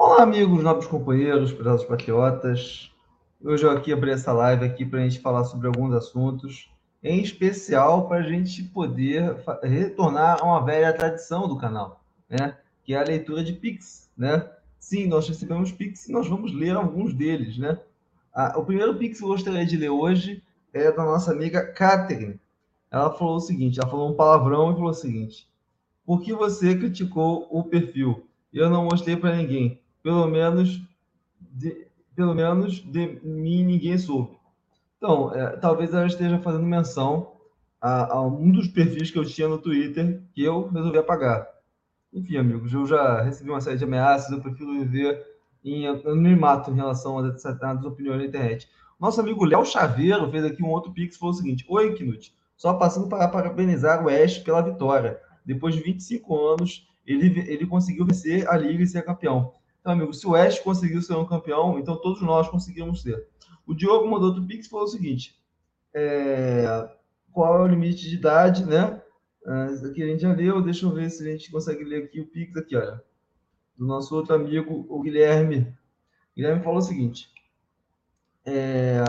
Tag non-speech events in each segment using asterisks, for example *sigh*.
Olá, amigos, nobres companheiros, prezados patriotas. Hoje eu aqui abri essa live aqui para a gente falar sobre alguns assuntos, em especial para a gente poder retornar a uma velha tradição do canal, né? Que é a leitura de Pix, né? Sim, nós recebemos Pix e nós vamos ler alguns deles, né? Ah, o primeiro Pix que eu gostaria de ler hoje é da nossa amiga Catherine. Ela falou o seguinte, ela falou um palavrão e falou o seguinte: Por que você criticou o perfil? Eu não mostrei para ninguém pelo menos de, pelo menos de mim ninguém soube. Então, é, talvez ela esteja fazendo menção a, a, um dos perfis que eu tinha no Twitter que eu resolvi apagar. Enfim, amigos, eu já recebi uma série de ameaças, eu prefiro viver em anonimato em relação a determinadas opiniões na internet. Nosso amigo Léo Chaveiro fez aqui um outro pix falou o seguinte: Oi, Knut, só passando para parabenizar o Ash pela vitória. Depois de 25 anos, ele, ele conseguiu vencer a Liga e ser campeão. Então, amigo, se o Oeste conseguiu ser um campeão, então todos nós conseguimos ser. O Diogo mandou do Pix falou o seguinte: é, qual é o limite de idade, né? Isso aqui a gente já leu, deixa eu ver se a gente consegue ler aqui o Pix aqui, olha. Do nosso outro amigo, o Guilherme. O Guilherme falou o seguinte: é,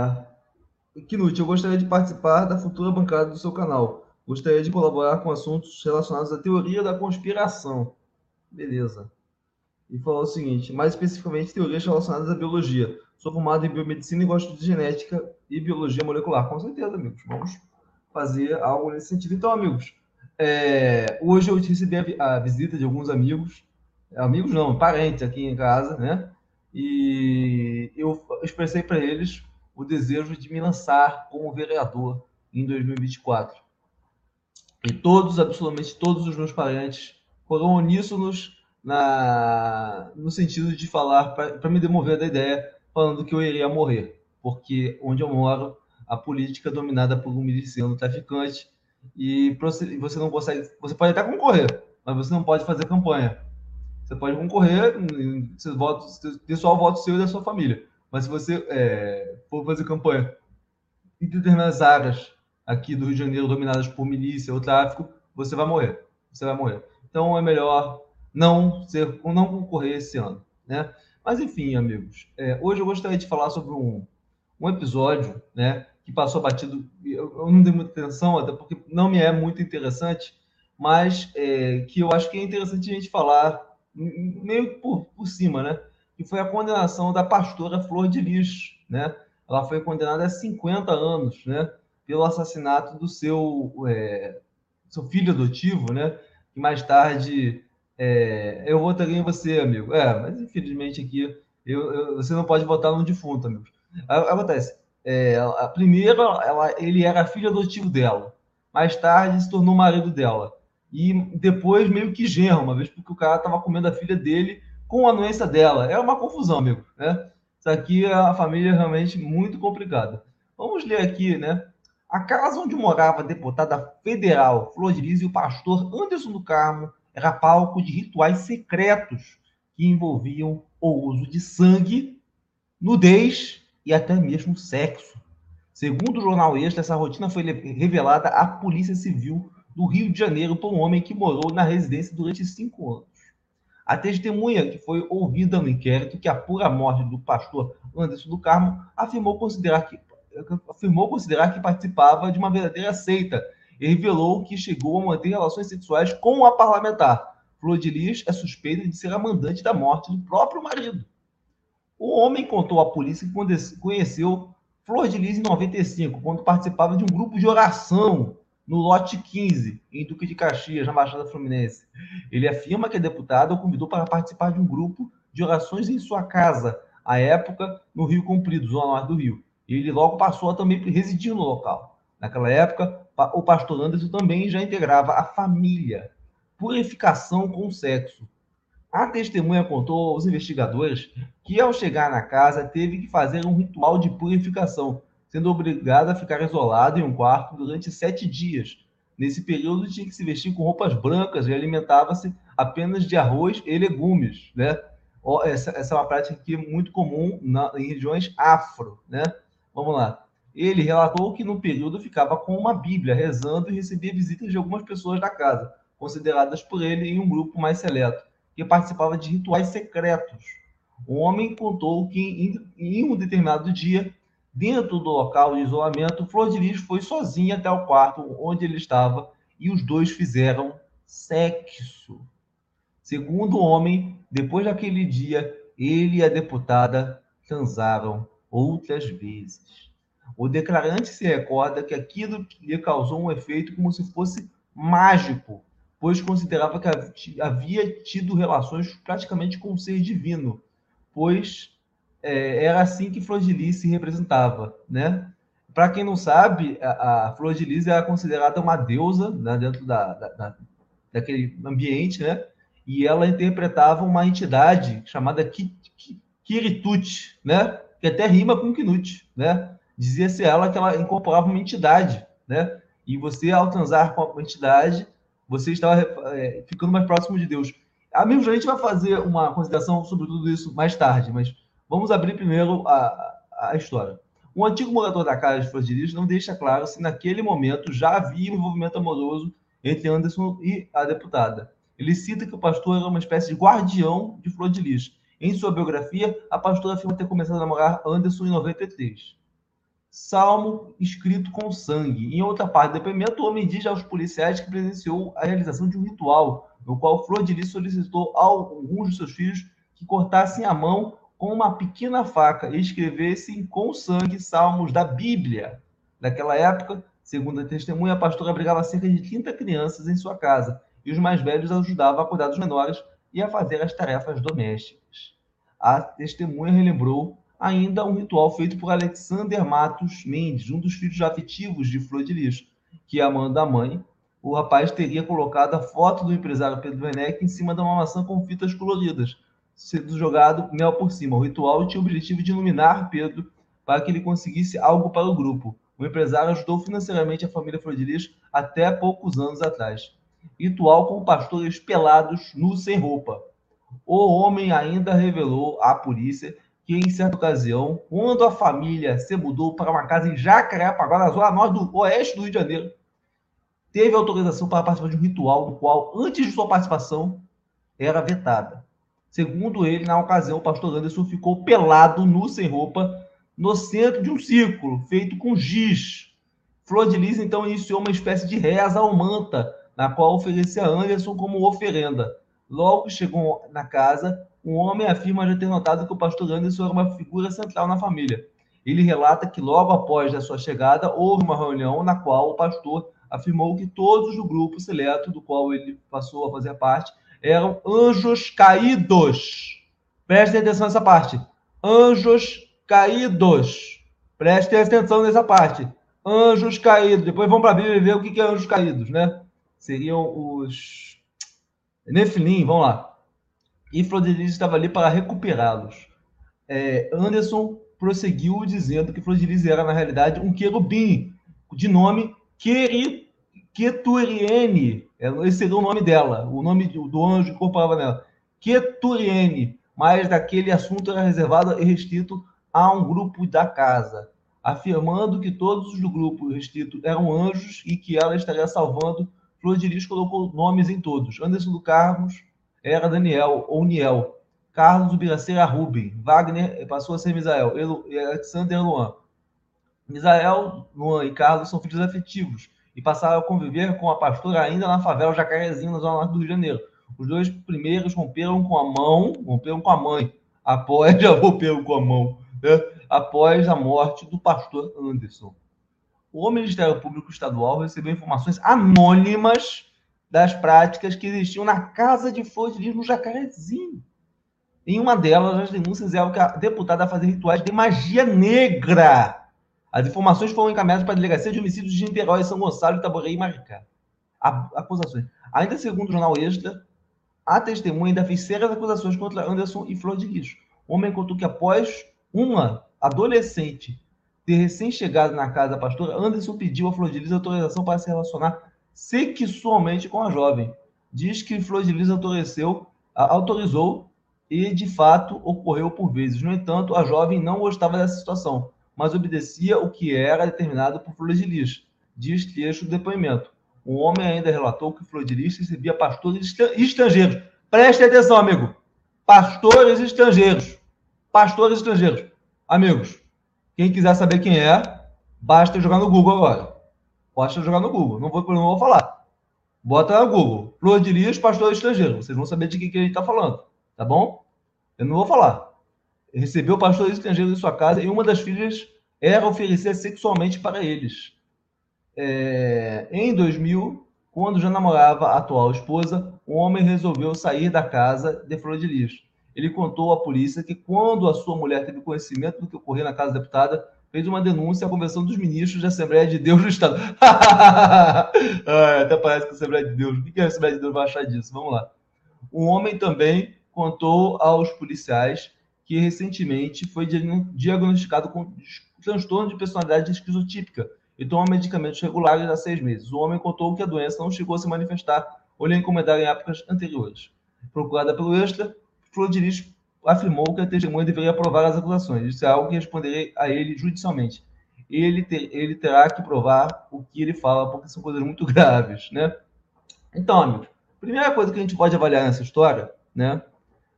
Knut, eu gostaria de participar da futura bancada do seu canal. Gostaria de colaborar com assuntos relacionados à teoria da conspiração. Beleza e falou o seguinte, mais especificamente teorias relacionadas à biologia. Sou formado em biomedicina e gosto de genética e biologia molecular. Com certeza, amigos. Vamos fazer algo nesse sentido. Então, amigos, é, hoje eu recebi a, a, visita de alguns amigos, amigos não, parentes aqui em casa, né? E eu expressei para eles o desejo de me lançar como vereador em 2024. E todos, absolutamente todos os meus parentes foram uníssonos na, no sentido de falar, para me demover da ideia, falando que eu iria morrer, porque onde eu moro, a política é dominada por um miliciano traficante e você não consegue, você pode até concorrer, mas você não pode fazer campanha. Você pode concorrer, você vota, ter só o voto seu e da sua família. Mas se você é, for fazer campanha em determinadas áreas aqui do Rio de Janeiro dominadas por milícia ou tráfico, você vai morrer. Você vai morrer. Então é melhor não ser, não concorrer esse ano, né? Mas enfim, amigos, é, hoje eu gostaria de falar sobre um, um episódio, né, que passou batido. Eu, eu, não dei muita atenção, até porque não me é muito interessante, mas é, que eu acho que é interessante a gente falar meio por, por cima, né? Que foi a condenação da pastora Flor de Lis, né? Ela foi condenada a 50 anos, né? Pelo assassinato do seu, é, seu filho adotivo, né? Que mais tarde é, eu votaria em você, amigo. É, mas infelizmente aqui eu, eu, você não pode votar num defunto, amigo. Acontece. É, a, primeiro, ela, ele era filho adotivo dela. Mais tarde, se tornou marido dela. E depois, meio que genro, uma vez porque o cara estava comendo a filha dele com a doença dela. É uma confusão, amigo. Né? Isso aqui é a família realmente muito complicada. Vamos ler aqui, né? A casa onde morava a deputada federal Flor de Lis e o pastor Anderson do Carmo era palco de rituais secretos que envolviam o uso de sangue, nudez e até mesmo sexo. Segundo o jornal Extra, essa rotina foi revelada à Polícia Civil do Rio de Janeiro por um homem que morou na residência durante cinco anos. A testemunha, que foi ouvida no inquérito que apura a morte do pastor Anderson do Carmo, afirmou considerar que, afirmou considerar que participava de uma verdadeira seita revelou que chegou a manter relações sexuais com a parlamentar. Flor de Lis é suspeita de ser a mandante da morte do próprio marido. O homem contou à polícia que conheceu Flor de Lis em 95, quando participava de um grupo de oração no lote 15, em Duque de Caxias, na Baixada Fluminense. Ele afirma que a deputada o convidou para participar de um grupo de orações em sua casa, à época no Rio Comprido, zona norte do Rio. Ele logo passou a também residir no local. Naquela época, o pastor Anderson também já integrava a família. Purificação com sexo. A testemunha contou aos investigadores que, ao chegar na casa, teve que fazer um ritual de purificação, sendo obrigada a ficar isolada em um quarto durante sete dias. Nesse período, tinha que se vestir com roupas brancas e alimentava-se apenas de arroz e legumes. Né? Essa, essa é uma prática que é muito comum na, em regiões afro. Né? Vamos lá. Ele relatou que no período ficava com uma Bíblia, rezando e recebia visitas de algumas pessoas da casa, consideradas por ele em um grupo mais seleto, que participava de rituais secretos. O homem contou que em, um determinado dia, dentro do local de isolamento, Flor de Lis foi sozinha até o quarto onde ele estava e os dois fizeram sexo. Segundo o homem, depois daquele dia, ele e a deputada transaram outras vezes. O declarante se recorda que aquilo lhe causou um efeito como se fosse mágico, pois considerava que havia tido relações praticamente com o ser divino, pois é, era assim que Flor de Lis se representava, né? Para quem não sabe, a, a, Flor de Lis era considerada uma deusa né, dentro da, da, da, daquele ambiente, né? E ela interpretava uma entidade chamada Kiritut, né? Que até rima com Knut, né? Dizia-se ela que ela incorporava uma entidade, né? E você, ao transar com a entidade, você estava é, ficando mais próximo de Deus. Amigos, a gente vai fazer uma consideração sobre tudo isso mais tarde, mas vamos abrir primeiro a, a história. Um antigo morador da casa de Flores não deixa claro se naquele momento já havia um envolvimento amoroso entre Anderson e a deputada. Ele cita que o pastor era uma espécie de guardião de Flor de Lis. Em sua biografia, a pastora afirma ter começado a namorar Anderson em 93. Salmo escrito com sangue. Em outra parte do depoimento, o homem diz aos policiais que presenciou a realização de um ritual no qual Flor de Lis solicitou a alguns de seus filhos que cortassem a mão com uma pequena faca e escrevessem com sangue salmos da Bíblia. Naquela época, segundo a testemunha, a pastora abrigava cerca de 30 crianças em sua casa e os mais velhos ajudavam a cuidar dos menores e a fazer as tarefas domésticas. A testemunha relembrou ainda um ritual feito por Alexander Matos Mendes, um dos filhos afetivos de Flor de Lis, que, amando a mãe, o rapaz teria colocado a foto do empresário Pedro Werneck em cima de uma maçã com fitas coloridas, sendo jogado mel por cima. O ritual tinha o objetivo de iluminar Pedro para que ele conseguisse algo para o grupo. O empresário ajudou financeiramente a família Floridilis até poucos anos atrás. Ritual com pastores pelados, nus sem roupa. O homem ainda revelou à polícia que, em certa ocasião, quando a família se mudou para uma casa em Jacarepaguá, na zona norte do oeste do Rio de Janeiro, teve autorização para participar de um ritual, no qual, antes de sua participação, era vetada. Segundo ele, na ocasião, o pastor Anderson ficou pelado, nu, sem roupa, no centro de um círculo feito com giz. Flor de Lis, então, iniciou uma espécie de reza ao manta, na qual oferecia Anderson como oferenda. Logo que chegou na casa, um homem afirma já ter notado que o pastor Anderson era uma figura central na família. Ele relata que logo após a sua chegada, houve uma reunião na qual o pastor afirmou que todos do grupo seleto do qual ele passou a fazer parte eram anjos caídos. Prestem atenção nessa parte. Anjos caídos. Prestem atenção nessa parte. Anjos caídos. Depois vamos para a Bíblia ver o que é anjos caídos, né? Seriam os Nefilim, vamos lá. E Flodilis estava ali para recuperá-los. É, Anderson prosseguiu dizendo que Flodilis era, na realidade, um querubim de nome Keturiene, é, esse seria o nome dela, o nome do anjo que incorporava nela. Keturiene, mas daquele assunto era reservado e restrito a um grupo da casa, afirmando que todos do grupo restrito eram anjos e que ela estaria salvando. Flor de Lis colocou nomes em todos. Anderson do Carlos era Daniel ou Niel. Carlos Ubiracê era Rubem. Wagner passou a ser Misael. Alexander Luan. Misael, Luan e Carlos são filhos afetivos e passaram a conviver com a pastora ainda na favela Jacarezinho, na zona norte do Rio de Janeiro. Os dois primeiros romperam com a mão, romperam com a mãe, após *laughs* já romperam com a mão, né? após a morte do pastor Anderson. O Ministério Público Estadual recebeu informações anônimas das práticas que existiam na casa de flor de lis no Jacarezinho. Em uma delas, as denúncias eram que a deputada fazia rituais de magia negra as informações foram encaminhadas para a Delegacia de Homicídios de Niterói, São Gonçalo, Itaborei e Maricá. Acusações. Ainda segundo o jornal Extra, a testemunha ainda fez sérias acusações contra Anderson e Flor de Lis. O homem contou que após uma adolescente ter recém-chegado na casa da pastora, Anderson pediu a Flor de Lis autorização para se relacionar sexualmente com a jovem. Diz que Flor de Lis autorizou, autorizou e, de fato, ocorreu por vezes. No entanto, a jovem não gostava dessa situação mas obedecia o que era determinado por Flor de Lis, diz trecho do depoimento. O homem ainda relatou que Flor de Lis recebia pastores estrangeiros. Preste atenção, amigo. Pastores estrangeiros. pastores estrangeiros. Amigos, quem quiser saber quem é, basta jogar no Google agora. Basta jogar no Google. Não vou, não vou falar. Bota no Google. Flor de Lis, pastor estrangeiro. Vocês vão saber de que, que gente está falando. Tá bom? Eu não vou falar. Recebeu pastores estrangeiros em sua casa e uma das filhas era oferecer sexualmente para eles. É, em 2000, quando já namorava a atual esposa, o homem resolveu sair da casa de Flor de Lis. Ele contou à polícia que quando a sua mulher teve conhecimento do que ocorreu na casa da deputada, fez uma denúncia à Convenção dos Ministros da Assembleia de Deus do Estado. *laughs* até parece que a Assembleia de Deus. O que a Assembleia de Deus vai achar disso? Vamos lá. O homem também contou aos policiais que recentemente foi diagnosticado com transtorno de personalidade esquizotípica e toma medicamentos regulares há seis meses. O homem contou que a doença não chegou a se manifestar ou lhe incomodar em épocas anteriores. Procurada pelo Extra, Flodiris afirmou que a testemunha deveria provar as acusações. Isso é algo que responderei a ele judicialmente. Ele, ter, ele terá que provar o que ele fala, porque são coisas muito *laughs* graves, né? Então, amigos, primeira coisa que a gente pode avaliar nessa história, né?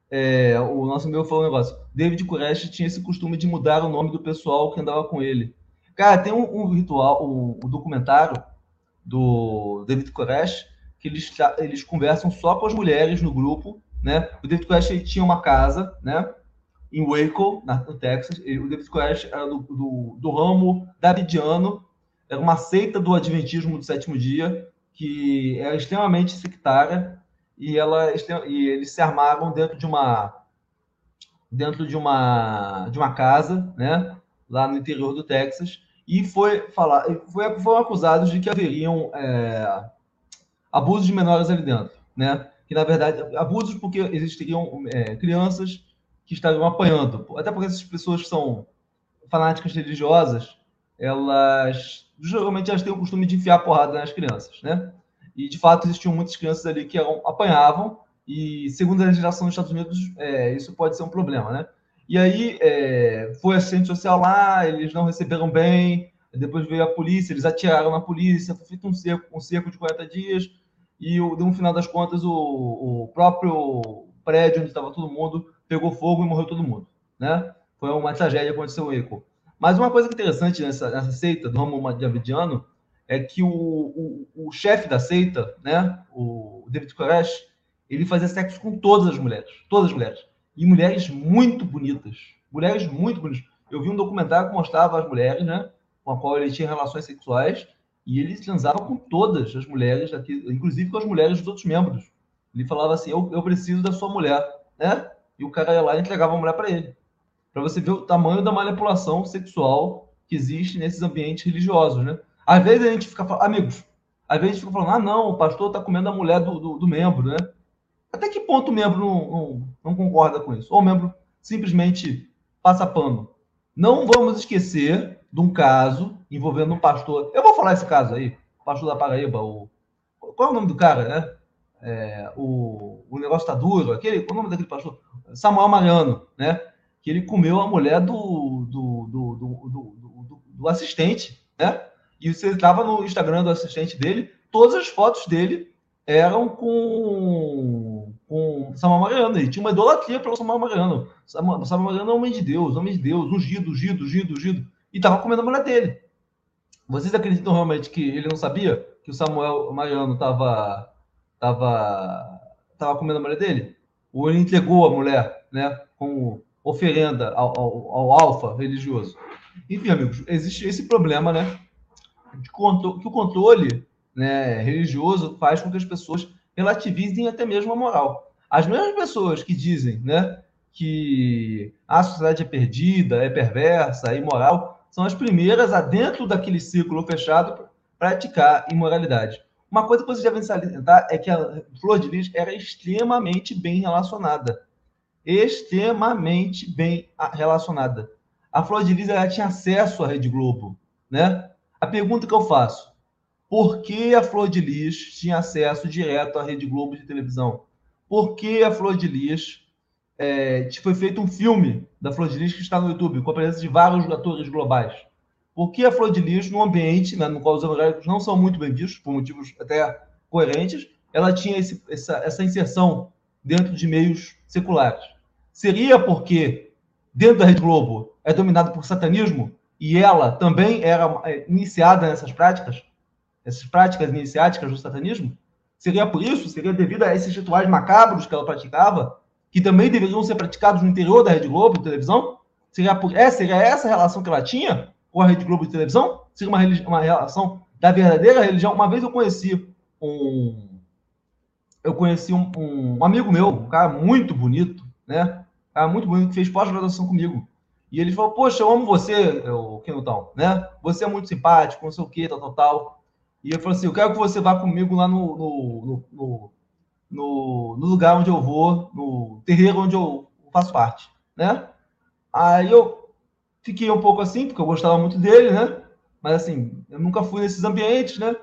É, o nosso amigo falou um negócio. David Koresh tinha esse costume de mudar o nome do pessoal que andava com ele. Cara, tem um, um ritual, um, um, documentário do David Koresh que eles, eles conversam só com as mulheres no grupo, né? O David Koresh tinha uma casa, né? Em Waco, no Texas. o David Koresh era do, do, do ramo davidiano, era uma seita do Adventismo do sétimo dia, que era extremamente sectária, e, ela, e eles se armaram dentro de uma dentro de uma de uma casa, né, lá no interior do Texas, e foi falar, foi, foram acusados de que haveriam é, abusos de menores ali dentro, né? Que na verdade abusos porque existiriam é, crianças que estariam apanhando, até porque essas pessoas são fanáticas religiosas, elas geralmente elas têm o costume de enfiar porrada nas crianças, né? E, de fato, existiam muitas crianças ali que apanhavam, e, segundo a legislação dos Estados Unidos, é, isso pode ser um problema, né? E aí, é, foi assistente social lá, eles não receberam bem, depois veio a polícia, eles atiraram na polícia, foi feito um cerco, um cerco de 40 dias, e no final das contas, o, o próprio prédio onde estava todo mundo pegou fogo e morreu todo mundo, né? Foi uma tragédia que aconteceu em Eco. Mas uma coisa interessante nessa, nessa seita do ramo Madiavidiano é que o, o, o chefe da seita, né, o David Koresh, ele fazia sexo com todas as mulheres, todas as mulheres, e mulheres muito bonitas, mulheres muito bonitas. Eu vi um documentário que mostrava as mulheres, né, com a qual ele tinha relações sexuais, e ele transava com todas as mulheres, aqui, inclusive com as mulheres dos outros membros. Ele falava assim: eu, eu preciso da sua mulher, né? E o cara ia lá e entregava a mulher para ele. Para você ver o tamanho da manipulação sexual que existe nesses ambientes religiosos, né? Às vezes a gente fica falando, amigos, às vezes a gente fica falando, ah, não, o pastor está comendo a mulher do, do, do, membro, né? Até que ponto o membro não, não, não concorda com isso? Ou o membro simplesmente passa pano? Não vamos esquecer de um caso envolvendo um pastor. Eu vou falar esse caso aí, o pastor da Paraíba, o. Qual é o nome do cara, né? É, o, o negócio tá duro, aquele, qual é o nome daquele pastor? Samuel Mariano, né? Que ele comeu a mulher do, do, do, do, do, do assistente, né? E você estava no Instagram do assistente dele, todas as fotos dele eram com, com Samuel Mariano. Ele tinha uma idolatria pelo Samuel Mariano. Samuel, Samuel Mariano é homem de Deus, homem de Deus, ungido, ungido, ungido, ungido. E estava comendo a mulher dele. Vocês acreditam realmente que ele não sabia que o Samuel Mariano estava tava, tava comendo a mulher dele? Ou ele entregou a mulher né, como oferenda ao, ao, ao alfa religioso? Enfim, amigos, existe esse problema, né? que o controle né, religioso faz com que as pessoas relativizem até mesmo a moral. As mesmas pessoas que dizem né, que a sociedade é perdida, é perversa, é imoral, são as primeiras a, dentro daquele círculo fechado, praticar imoralidade. Uma coisa que vocês devem salientar é que a Flor de Lis era extremamente bem relacionada. Extremamente bem relacionada. A Flor de Lis ela tinha acesso à Rede Globo, né? A pergunta que eu faço: por que a Flor de Lis tinha acesso direto à Rede Globo de televisão? Por que a Flor de Lis é, foi feito um filme da Flor de Lis que está no YouTube, com a presença de vários atores globais? Por que a Flor de Lis, num ambiente né, no qual os evangélicos não são muito bem vistos, por motivos até coerentes, ela tinha esse, essa, essa inserção dentro de meios seculares? Seria porque dentro da Rede Globo é dominado por satanismo e ela também era é, iniciada nessas práticas, essas práticas iniciáticas do satanismo? Seria por isso? Seria devido a esses rituais macabros que ela praticava, que também deveriam ser praticados no interior da Rede Globo de televisão? Seria, por, é, seria essa a relação que ela tinha com a Rede Globo de televisão? Seria uma, uma relação da verdadeira religião? Uma vez eu conheci um. Eu conheci um, um amigo meu, um cara muito bonito, né? Um cara muito bonito, que fez pós-graduação comigo. E ele falou: Poxa, eu amo você, o Kenutão, né? Você é muito simpático, não sei o quê, tal, tal, tal. E eu falei assim: Eu quero que você vá comigo lá no, no, no, no, no lugar onde eu vou, no terreiro onde eu faço parte, né? Aí eu fiquei um pouco assim, porque eu gostava muito dele, né? Mas assim, eu nunca fui nesses ambientes, né?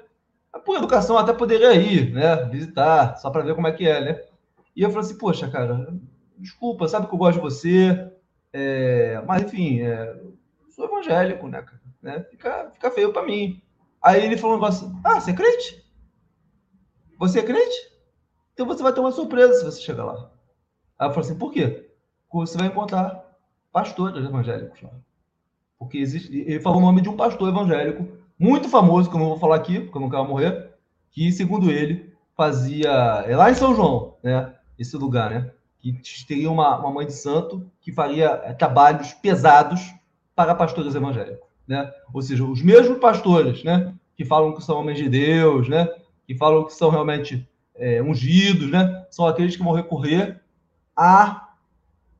Por educação até poderia ir, né? Visitar, só para ver como é que é, né? E eu falei assim, poxa, cara, desculpa, sabe que eu gosto de você, é, mas, enfim, é, sou evangélico, né, né? Fica, fica feio para mim. Aí ele falou um negócio: Ah, você é crente? Você é crente? Então você vai ter uma surpresa se você chegar lá. Aí eu falei assim: Por quê? Porque você vai encontrar pastores evangélicos lá. Porque existe. Ele falou o nome de um pastor evangélico muito famoso, que eu não vou falar aqui, porque eu não quero morrer, que, segundo ele, fazia. É lá em São João, né? Esse lugar, né? que teria uma, uma mãe de santo que faria é, trabalhos pesados para pastores evangélicos, né? Ou seja, os mesmos pastores, né? Que falam que são homens de Deus, né? Que falam que são realmente é, ungidos, né? São aqueles que vão recorrer a,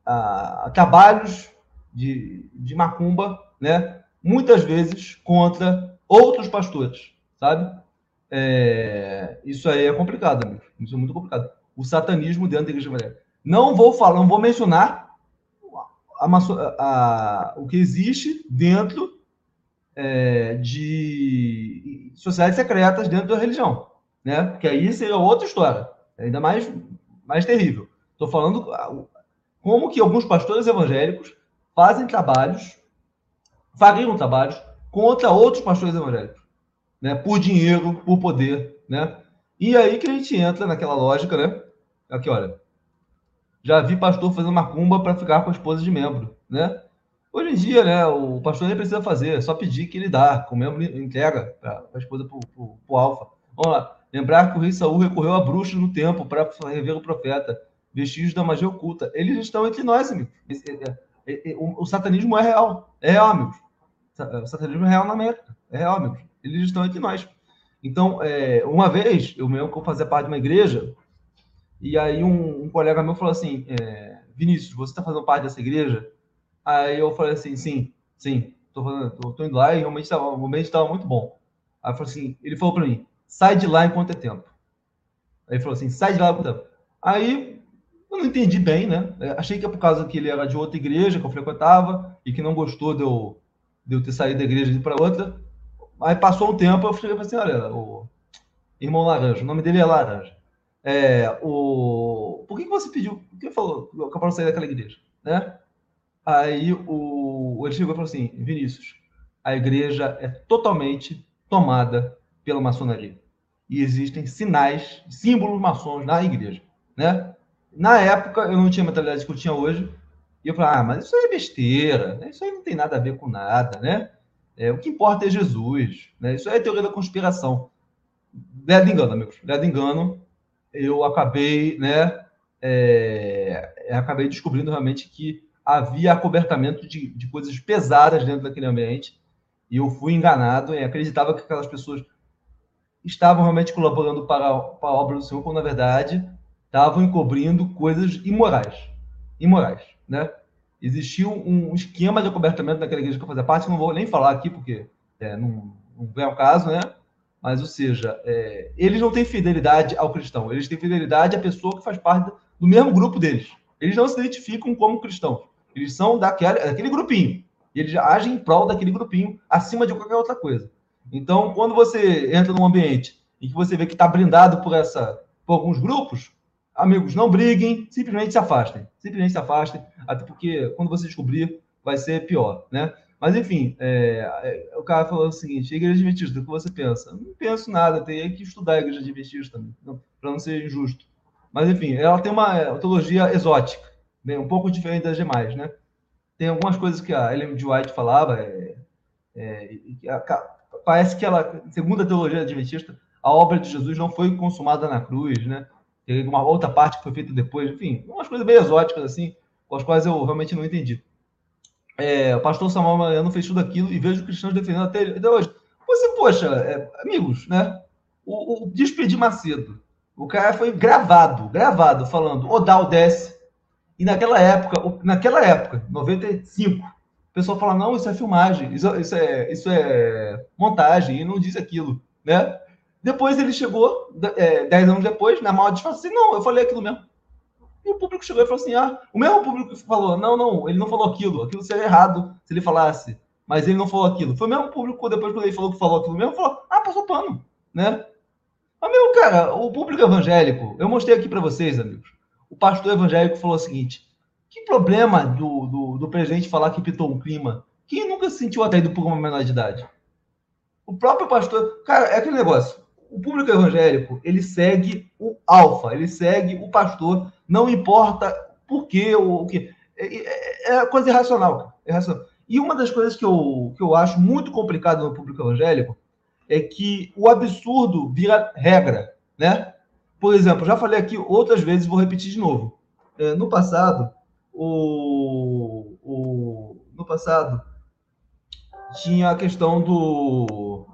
a, a trabalhos de, de macumba, né? Muitas vezes contra outros pastores, sabe? É, isso aí é complicado, amigo. Isso é muito complicado. O satanismo dentro da igreja evangélica. Não vou falar, não vou mencionar a, a, o que existe dentro é, de sociedades secretas dentro da religião, né? Porque aí seria outra história, ainda mais, mais terrível. Estou falando como que alguns pastores evangélicos fazem trabalhos, fariam trabalhos contra outros pastores evangélicos, né? Por dinheiro, por poder, né? E aí que a gente entra naquela lógica, né? Aqui, olha. Já vi pastor fazendo macumba para ficar com a esposa de membro, né? Hoje em dia, né, o pastor nem precisa fazer, é só pedir que ele dá, com o membro entrega para a esposa para o alfa. Vamos lá. Lembrar que o rei Saul recorreu a bruxos no tempo para rever o profeta, vestígios da magia oculta. Eles estão entre nós, amigos. O, satanismo é real. É real, amigos. O satanismo é real na América. É real, amigos. Eles estão entre nós. Então, é, uma vez, eu mesmo que eu fazia parte de uma igreja, e aí um, um colega meu falou assim, é, Vinícius, você está fazendo parte dessa igreja? Aí eu falei assim, sim, sim, fazendo, tô, tô indo lá e realmente tava, o momento estava muito bom. Aí falou assim, ele falou para mim, sai de lá enquanto é tempo. Aí ele falou assim, sai de lá enquanto é tempo. Aí eu não entendi bem, né? Achei que é por causa que ele era de outra igreja que eu frequentava e que não gostou de eu, de eu ter saído da igreja e ir para outra. Aí passou um tempo, eu falei assim, olha, o irmão Laranja, o nome dele é Laranja. É, o... Por que, que você pediu? Por que falou que eu sair daquela igreja? Né? Aí o... ele chegou e falou assim: Vinícius, a igreja é totalmente tomada pela maçonaria. E existem sinais, símbolos maçons na igreja. Né? Na época, eu não tinha a mentalidade que eu tinha hoje. E eu falei, ah, mas isso aí é besteira, né? isso aí não tem nada a ver com nada, né? É, o que importa é Jesus, né? Isso aí é teoria da conspiração. Leda engano, amigos, leda engano eu acabei, né, é, acabei descobrindo realmente que havia acobertamento de, de coisas pesadas dentro daquele ambiente e eu fui enganado e acreditava que aquelas pessoas estavam realmente colaborando para, para a obra do Senhor, quando na verdade estavam encobrindo coisas imorais, imorais, né? Existia um, esquema de acobertamento naquela igreja que eu fazia parte, não vou nem falar aqui porque é, não, não é o caso, né? Mas, ou seja, é, eles não têm fidelidade ao cristão, eles têm fidelidade à pessoa que faz parte do mesmo grupo deles. Eles não se identificam como cristãos, eles são daquele, daquele grupinho. Eles agem em prol daquele grupinho acima de qualquer outra coisa. Então, quando você entra num ambiente em que você vê que está blindado por, essa, por alguns grupos, amigos, não briguem, simplesmente se afastem. Simplesmente se afastem, até porque quando você descobrir, vai ser pior, né? Mas, enfim, é, é, o cara falou o seguinte: igreja adventista, o que você pensa? Não penso nada, teria que estudar a igreja adventista, para não ser injusto. Mas, enfim, ela tem uma, teologia exótica, bem, um pouco diferente das demais, né? tem algumas coisas que a Ellen. White falava, é, é, parece que ela, segundo a teologia adventista, a obra de Jesus não foi consumada na cruz, né? Tem uma outra parte que foi feita depois, enfim, umas coisas meio exóticas assim, com as quais eu realmente não entendi. É, o pastor Samuel Mariano fez tudo aquilo e vejo cristãos defendendo até, até hoje. Você, poxa, é, amigos, né? O, o Despedir Macedo, o cara foi gravado, gravado, falando Odal desce. E naquela época, naquela época, 95, o pessoal fala, não, isso é filmagem, isso, isso, é, isso é montagem, e não diz aquilo, né? Depois ele chegou, é, dez anos depois, na maior disfarce, assim, não, eu falei aquilo mesmo. E o público chegou e falou assim: ah, o mesmo público falou, não, não, ele não falou aquilo, aquilo seria errado se ele falasse, mas ele não falou aquilo. Foi o mesmo público, depois quando ele falou que falou aquilo mesmo, falou, ah, passou pano, né? Mas, meu, cara, o público evangélico, eu mostrei aqui para vocês, amigos, o pastor evangélico falou o seguinte: que problema do, do, do presidente falar que pitou um clima? Quem nunca se sentiu atraído por uma menor de idade? O próprio pastor. Cara, é aquele negócio o público evangélico, ele segue o alfa, ele segue o pastor, não importa por quê ou o que. É, é, é coisa irracional, irracional. E uma das coisas que eu, que eu acho muito complicado no público evangélico é que o absurdo vira regra, né? Por exemplo, já falei aqui outras vezes, vou repetir de novo. É, no passado, o, o, no passado tinha a questão do,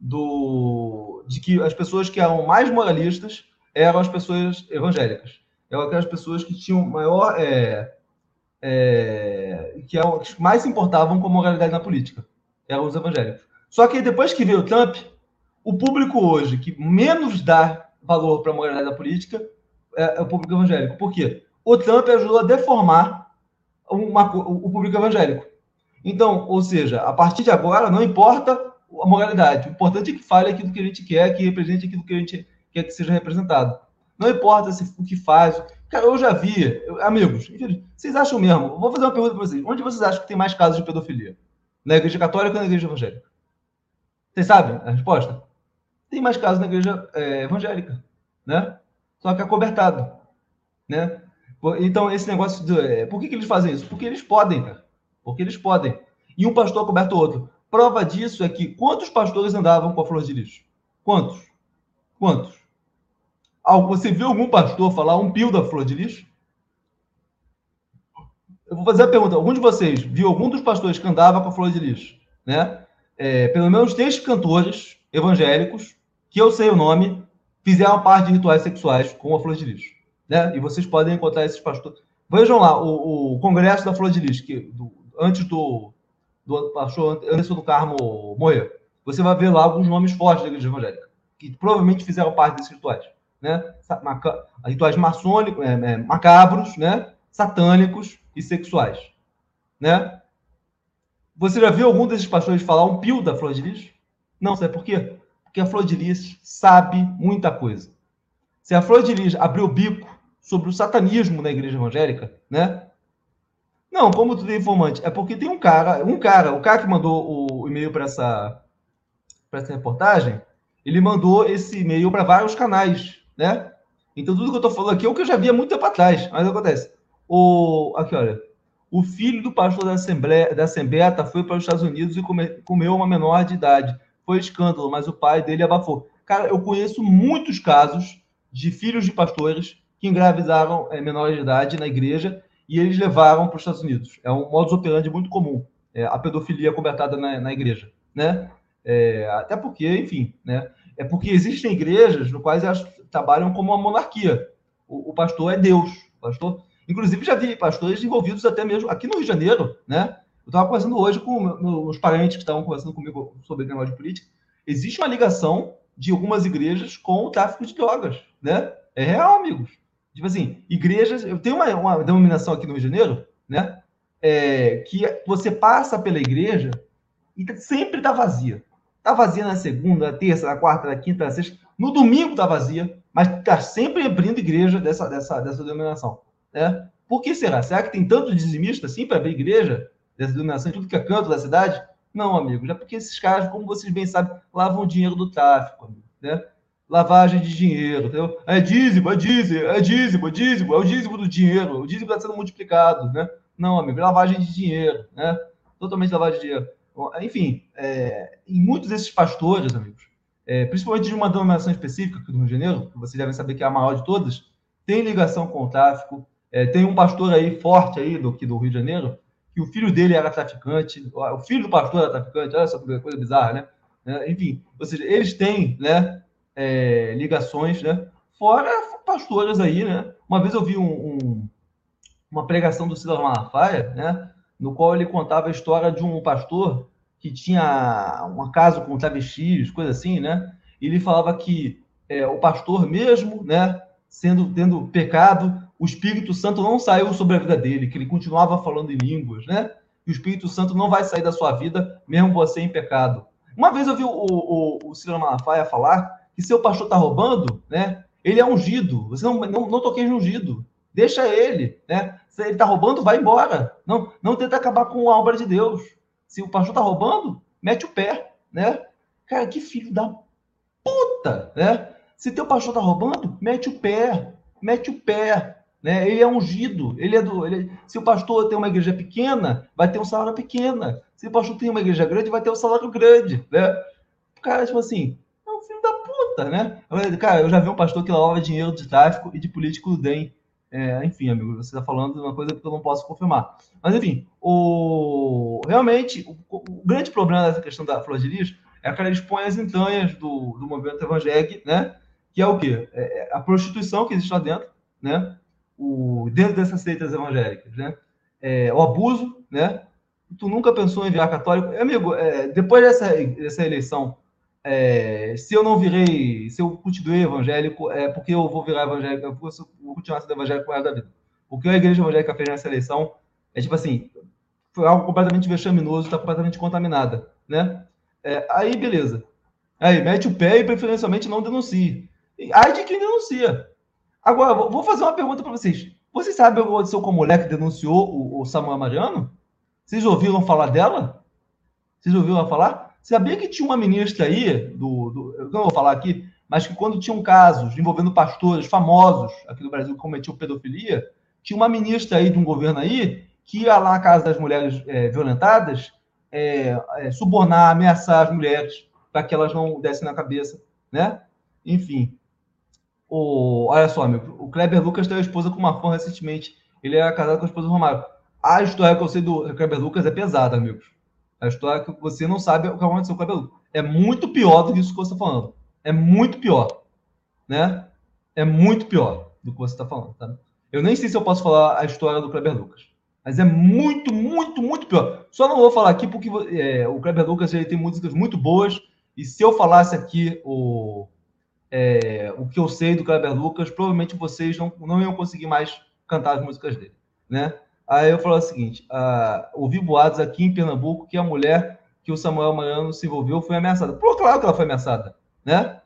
do de que as pessoas que eram mais moralistas eram as pessoas evangélicas. Eram aquelas pessoas que tinham maior. É, é, que, eram, que mais se importavam com a moralidade na política. Eram os evangélicos. Só que depois que veio o Trump, o público hoje que menos dá valor para a moralidade da política é, é, o público evangélico. Por quê? O Trump ajudou a deformar uma, o público evangélico. Então, ou seja, a partir de agora, não importa a moralidade. O importante é que fale aquilo que a gente quer, que represente aquilo que a gente quer que seja representado. Não importa se, o que faz. Cara, eu já vi, eu, amigos, vocês acham mesmo? Vou fazer uma pergunta para vocês. Onde vocês acham que tem mais casos de pedofilia? Na igreja católica ou na igreja evangélica? Vocês sabem a resposta? Tem mais casos na igreja é, evangélica, né? Só que é né? Então, esse negócio de. É, por que, que eles fazem isso? Porque eles podem, cara. Porque eles podem. E um pastor coberto o outro. Prova disso é que quantos pastores andavam com a flor de lixo? Quantos? Quantos? Você viu algum pastor falar um pio da flor de lixo? Eu vou fazer a pergunta: algum de vocês viu algum dos pastores que andava com a flor de lixo? Né? É, pelo menos três cantores evangélicos, que eu sei o nome, fizeram parte de rituais sexuais com a flor de lixo. Né? E vocês podem encontrar esses pastores. Vejam lá, o, o Congresso da Flor de Lixo, que, do, antes do, do pastor Anderson do Carmo morreu. Você vai ver lá alguns nomes fortes da igreja evangélica, que provavelmente fizeram parte desses rituais. Né? Rituais maçônicos, é, é, macabros, né? satânicos e sexuais. Né? Você já viu algum desses pastores falar um pio da flor de lis? Não, sabe por quê? Porque a flor de lis sabe muita coisa. Se a flor de lis abrir o bico sobre o satanismo na igreja evangélica, né? Não, como tu é informante, é porque tem um cara, um cara, o cara que mandou o e-mail para essa, essa reportagem, ele mandou esse e-mail para vários canais, né? Então tudo que eu estou falando aqui é o que eu já vi há muito tempo atrás. Mas acontece. O, aqui, olha. O filho do pastor da Assembleia, da Assembleia foi para os Estados Unidos e come, comeu uma menor de idade. Foi escândalo, mas o pai dele abafou. Cara, eu conheço muitos casos de filhos de pastores que engravidaram é, menores de idade na igreja e eles levaram para os Estados Unidos. É um modus operandi muito comum, é, a pedofilia cobertada na, na igreja, né? É, até porque, enfim, né? É porque existem igrejas no quais elas trabalham como uma monarquia. O, o pastor é Deus, pastor. Inclusive já vi pastores envolvidos até mesmo aqui no Rio de Janeiro, né? Eu estava conversando hoje com meus parentes que estavam conversando comigo sobre negócio de política. Existe uma ligação de algumas igrejas com o tráfico de drogas, né? É real, amigos. Tipo assim, igrejas. Eu tenho uma, uma denominação aqui no Rio de Janeiro, né? É, que você passa pela igreja e tá, sempre está vazia. Está vazia na segunda, na terça, na quarta, na quinta, na sexta. No domingo está vazia, mas está sempre abrindo igreja dessa, dessa, dessa denominação. Né? Por que será? Será que tem tanto dizimista assim para abrir igreja dessa denominação em tudo que é canto da cidade? Não, amigo, já porque esses caras, como vocês bem sabem, lavam dinheiro do tráfico, amigo, né? Lavagem de dinheiro, entendeu? É dízimo, é dízimo, é dízimo, é dízimo, é o dízimo do dinheiro, o dízimo está sendo multiplicado, né? Não, amigo, lavagem de dinheiro, né? Totalmente lavagem de dinheiro. Enfim, é, em muitos desses pastores, amigos, é, principalmente de uma denominação específica aqui do Rio de Janeiro, que vocês devem saber que é a maior de todas, tem ligação com o tráfico. É, tem um pastor aí forte aí do, aqui do Rio de Janeiro, que o filho dele era traficante, o filho do pastor era traficante, olha só que coisa bizarra, né? É, enfim, ou seja, eles têm né, é, ligações, né? Fora pastores aí, né? Uma vez eu vi um, um, uma pregação do Silas Malafaia, né? No qual ele contava a história de um pastor que tinha um caso com travestis, coisa assim, né? E ele falava que é, o pastor mesmo, né? Sendo tendo pecado, o Espírito Santo não saiu sobre a vida dele, que ele continuava falando em línguas, né? E o Espírito Santo não vai sair da sua vida, mesmo você em pecado. Uma vez eu vi o, o, o Ciro Malafaia falar que seu pastor está roubando, né? Ele é ungido. Você não, não, não toquei de ungido. Deixa ele, né? Se ele está roubando, vai embora. Não, não tenta acabar com a obra de Deus. Se o pastor está roubando, mete o pé, né? Cara, que filho da puta, né? Se teu pastor está roubando, mete o pé, mete o pé, né? Ele é ungido. Ele é do. Ele, se o pastor tem uma igreja pequena, vai ter um salário pequena. Se o pastor tem uma igreja grande, vai ter um salário grande. Né? O cara, tipo assim, é um filho da puta, né? Cara, eu já vi um pastor que lavava dinheiro de tráfico e de político do DEM. É, enfim, amigo, você está falando de uma coisa que eu não posso confirmar. Mas, enfim, o, realmente, o, o grande problema dessa questão da Flor de Lis é que ela expõe as entranhas do, do movimento evangélico, né? Que é o quê? É, é a prostituição que existe lá dentro, né? o, dentro dessas seitas evangélicas, né? É, o abuso, né? Tu nunca pensou em virar católico? Amigo, é, depois dessa, dessa eleição, é, se eu não virei, se eu continuei evangélico, é porque eu vou virar evangélico, eu vou, continuar sendo evangélico com a da vida. O que a igreja evangélica fez nessa eleição é tipo assim, foi algo completamente vexaminoso, está completamente contaminada, né? É, aí, beleza. Aí, mete o pé e preferencialmente não denuncie. Aí de quem denuncia. Agora, vou fazer uma pergunta para vocês. Vocês sabem o que aconteceu com a mulher que denunciou o, Samuel Mariano? Vocês ouviram falar dela? Vocês ouviram falar? Sabia que tinha uma ministra aí, do, do, eu não vou falar aqui, mas que quando tinham casos envolvendo pastores famosos aqui no Brasil que cometiam pedofilia, tinha uma ministra aí de um governo aí que ia lá na casa das mulheres é, violentadas é, é, subornar, ameaçar as mulheres para que elas não dessem na cabeça, né? Enfim, o, olha só, amigo, o Kleber Lucas teve a esposa com uma fã recentemente. Ele era casado com a esposa do Romário. A história que eu sei do Kleber Lucas é pesada, amigos. A história que você não sabe o que aconteceu com o Lucas. É muito pior do que isso que você está falando. É muito pior. Né? É muito pior do que você está falando. Tá? Eu nem sei se eu posso falar a história do Kleber Lucas. Mas é muito, muito, muito pior. Só não vou falar aqui porque é, o Kleber Lucas ele tem músicas muito boas. E se eu falasse aqui o, é, o que eu sei do Kleber Lucas, provavelmente vocês não, não iam conseguir mais cantar as músicas dele, né? Aí eu falo o seguinte, uh, ouvi boatos aqui em Pernambuco que a mulher que o Samuel Mariano se envolveu foi ameaçada. Pô, claro que ela foi ameaçada, né?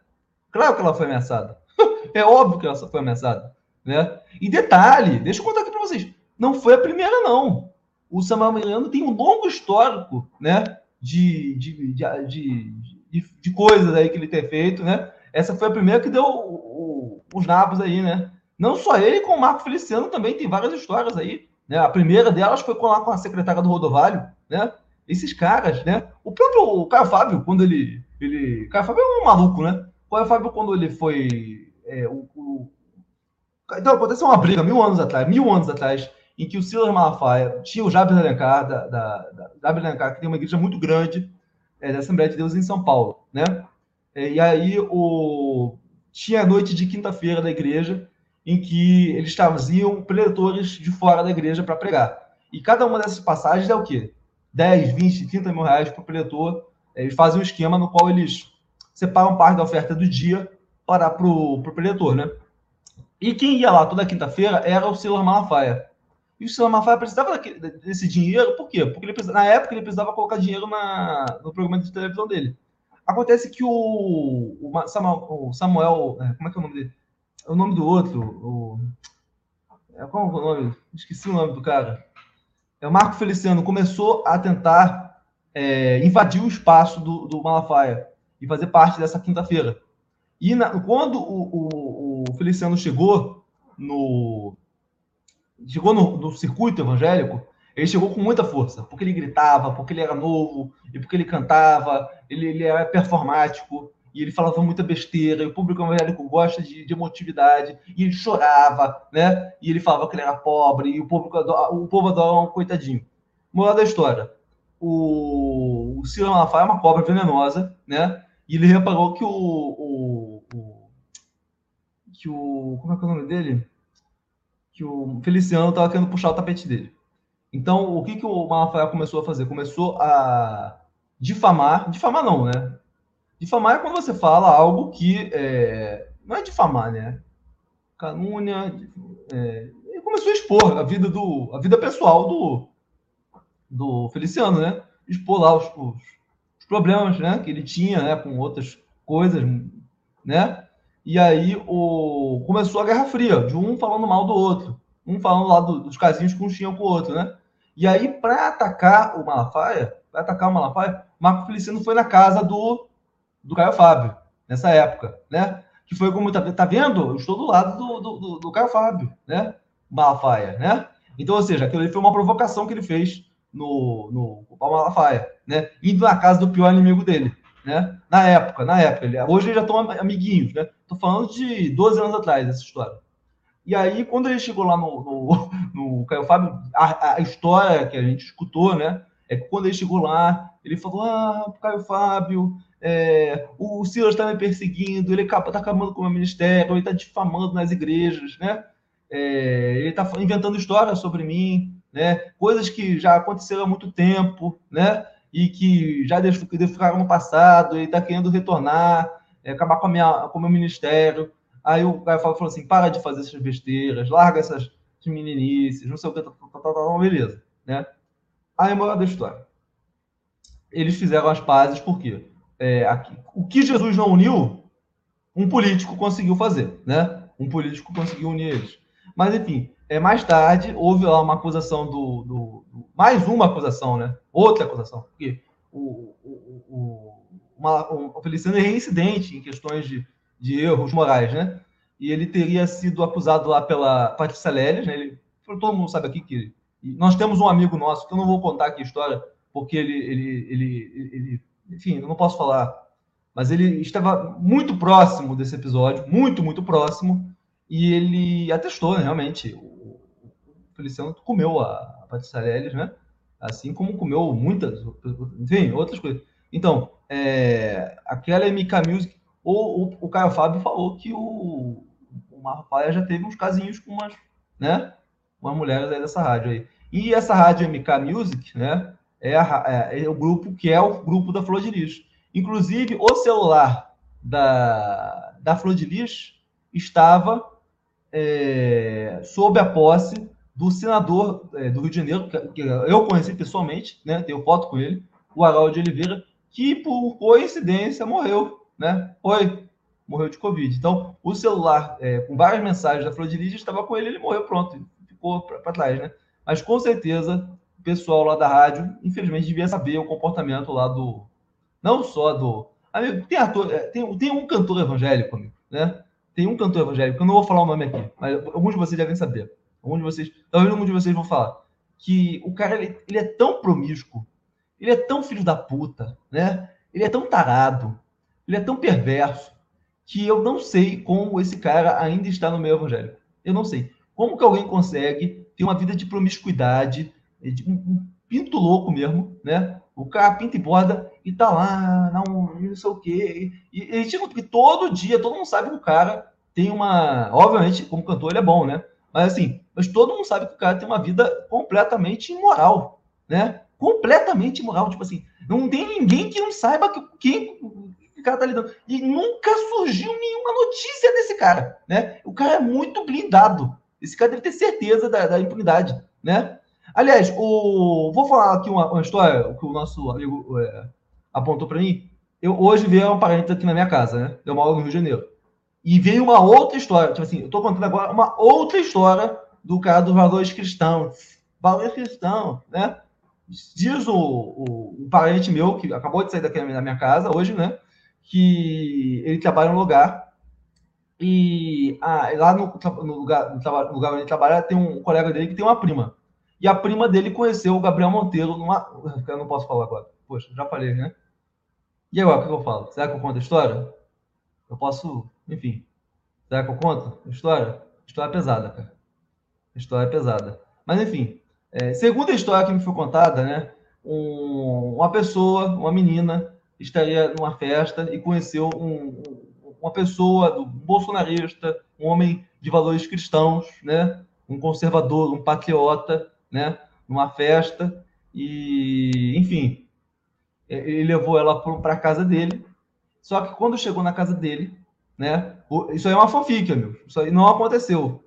Claro que ela foi ameaçada. *laughs* é óbvio que ela foi ameaçada, né? E detalhe, deixa eu contar aqui para vocês, não foi a primeira, não. O Samuel Mariano tem um longo histórico, né? De, de, de, de, de, de coisas aí que ele tem feito, né? essa foi a primeira que deu o, o, os nabos aí, né? Não só ele, com o Marco Feliciano também tem várias histórias aí. Né? A primeira delas foi lá com a secretária do Rodovalho, né? Esses caras, né? O próprio Caio Fábio, quando ele. ele Caio Fábio é um maluco, né? O Caio Fábio, quando ele foi. É, o, o... Então, aconteceu uma briga mil anos atrás, mil anos atrás, em que o Silas Malafaia tinha o Jabir Alencar, da, da, da Alencar, que tem uma igreja muito grande é, da Assembleia de Deus em São Paulo, né? É, e aí o... tinha a noite de quinta-feira da igreja em que eles traziam preletores de fora da igreja para pregar. E cada uma dessas passagens é o quê? 10, 20, 30 mil reais para o preletor. É, eles fazem um esquema no qual eles separam parte da oferta do dia para o preletor, né? E quem ia lá toda quinta-feira era o Silas Malafaia. E o Silas Malafaia precisava desse dinheiro, por quê? Porque ele, na época ele precisava colocar dinheiro na, no programa de televisão dele. Acontece que o, o Samuel, o Samuel é, como é que é o nome dele? É o nome do outro, o, é, qual é o nome? Esqueci o nome do cara. É o Marco Feliciano começou a tentar é, invadir o espaço do, do Malafaia e fazer parte dessa quinta-feira. E na, quando o, o, o, Feliciano chegou no chegou no, no circuito evangélico, Ele chegou com muita força, porque ele gritava, porque ele era novo, e porque ele cantava, ele, ele era performático, e ele falava muita besteira, e o público evangélico gosta de, de emotividade, e ele chorava, né? E ele falava que ele era pobre, e o, público adora, o povo adora um coitadinho. Moral da história, o, o Malafaia é uma cobra venenosa, né? E ele reparou que o, o, o que o como é que é o nome dele? Que o Feliciano estava querendo puxar o tapete dele. Então, o que, que o Malafaia começou a fazer? Começou a difamar, difamar não, né? Difamar é quando você fala algo que é, não é difamar, né? Canúnia. É, ele começou a expor a vida do, a vida pessoal do, do Feliciano, né? Expor lá os, os, problemas, né? Que ele tinha, né? Com outras coisas, né? E aí o, começou a Guerra Fria, de um falando mal do outro, um falando lá do, dos casinhos que um tinha com o outro, né? E aí, para atacar o Malafaia, para atacar o Malafaia, Marco Feliciano foi na casa do do Caio Fábio, nessa época, né? Que foi como tá, tá vendo? Eu estou do lado do, do, do Caio Fábio, né? Malafaia, né? Então, ou seja, aquilo ali foi uma provocação que ele fez no, no Malafaia, né? Indo na casa do pior inimigo dele, né? Na época, na época. Ele, hoje eles já estão amiguinhos, né? Tô falando de 12 anos atrás, essa história. E aí, quando ele chegou lá no, no, *laughs* no Caio Fábio, a, a, história que a gente escutou, né? É que quando ele chegou lá, ele falou: Ah, Caio Fábio, é, o Silas está me perseguindo, ele está acabando com o meu ministério, ele está difamando nas igrejas, né? É, ele está inventando histórias sobre mim, né? Coisas que já aconteceram há muito tempo, né? E que já ficaram no passado, ele está querendo retornar, é, acabar com, minha, com o meu ministério. Aí o cara falou assim: para de fazer essas besteiras, larga essas meninices, não sei o que, tá, tá, tá, tá, beleza, né? Aí, moral da história. Eles fizeram as pazes, por quê? É, aqui, o que Jesus não uniu, um político conseguiu fazer, né? Um político conseguiu unir eles. Mas, enfim, é, mais tarde houve lá uma acusação do, do, do mais uma acusação, né? Outra acusação, porque o, o, o, uma, o Feliciano é reincidente em questões de, de erros morais, né? E ele teria sido acusado lá pela Patrícia Leles, né? Ele, todo mundo sabe aqui que nós temos um amigo nosso que eu não vou contar aqui a história porque ele, ele, ele, ele enfim, eu não posso falar, mas ele estava muito próximo desse episódio, muito, muito próximo, e ele atestou, né, realmente, o Feliciano comeu a, a né? Assim como comeu muitas, enfim, outras coisas. Então, é, aquela MK Music, o, o, o Caio Fábio falou que o, o Marfaia já teve uns casinhos com umas, né? Umas mulheres aí dessa rádio aí. E essa rádio MK Music, né? É, a, é, é, o grupo que é o grupo da Flor de Lis. Inclusive, o celular da, da Flor de Lis estava é, sob a posse do senador é, do Rio de Janeiro, que, que, eu conheci pessoalmente, né, tenho foto com ele, o Haroldo de Oliveira, que por coincidência morreu, né? Foi, morreu de Covid. Então, o celular é, com várias mensagens da Flor de Lis estava com ele, ele morreu pronto, ficou para trás, né? Mas com certeza pessoal lá da rádio, infelizmente, devia saber o comportamento lá do. Não só do. Amigo, tem, ator, é, tem, tem um cantor evangélico, amigo, né? Tem um cantor evangélico, eu não vou falar o nome aqui, mas alguns de vocês devem saber. Alguns de vocês, talvez alguns de vocês vão falar. Que o cara, ele, ele é tão promíscuo, ele é tão filho da puta, né? Ele é tão tarado, ele é tão perverso, que eu não sei como esse cara ainda está no meio evangélico. Eu não sei. Como que alguém consegue ter uma vida de promiscuidade, um pinto louco mesmo, né? O cara pinta e borda e tá lá, não, não sei o quê. E, e, e tipo, todo dia, todo mundo sabe que o cara tem uma. Obviamente, como cantor, ele é bom, né? Mas assim, mas todo mundo sabe que o cara tem uma vida completamente imoral, né? Completamente imoral. Tipo assim, não tem ninguém que não saiba que, quem o cara tá lidando. E nunca surgiu nenhuma notícia desse cara, né? O cara é muito blindado. Esse cara deve ter certeza da, da impunidade, né? Aliás, o... vou falar aqui uma, uma história que o nosso amigo é, apontou para mim. Eu hoje veio um parente aqui na minha casa, né? Eu moro no Rio de Janeiro. E veio uma outra história, tipo assim, eu tô contando agora uma outra história do cara dos valores cristãos. Valores cristãos, né? Diz o, o, um parente meu, que acabou de sair daqui na minha casa hoje, né? Que ele trabalha no lugar e ah, lá no, no, lugar, no lugar onde ele trabalha tem um colega dele que tem uma prima. E a prima dele conheceu o Gabriel Monteiro numa. Eu não posso falar agora. Poxa, já falei, né? E agora, o que eu falo? Será que eu conto a história? Eu posso. Enfim. Será que eu conto a história? História pesada, cara. História pesada. Mas, enfim. É, segundo a história que me foi contada, né? Um, uma pessoa, uma menina, estaria numa festa e conheceu um, uma pessoa do bolsonarista, um homem de valores cristãos, né? Um conservador, um patriota, né? Numa festa e, enfim, ele levou ela para casa dele. Só que quando chegou na casa dele, né? Isso aí é uma fanfic, amigo. Isso aí não aconteceu.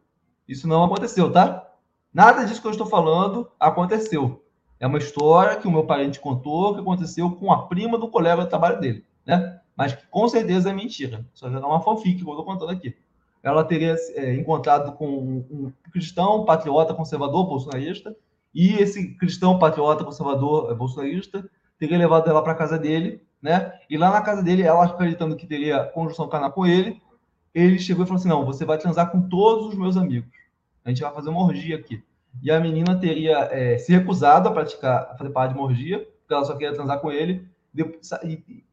Isso não aconteceu, tá? Nada disso que eu estou falando aconteceu. É uma história que o meu parente contou que aconteceu com a prima do colega do trabalho dele, né? Mas que com certeza é mentira. Só já é uma fanfic que eu estou contando aqui. Ela teria é, encontrado com um cristão, patriota, conservador, bolsonarista, e esse cristão, patriota, conservador, é, bolsonarista, teria levado ela para casa dele, né? E lá na casa dele, ela acreditando que teria conjunção carnal com ele, ele chegou e falou assim: Não, você vai transar com todos os meus amigos. A gente vai fazer uma orgia aqui. E a menina teria é, se recusado a praticar, a fazer parte de uma orgia, porque ela só queria transar com ele. E,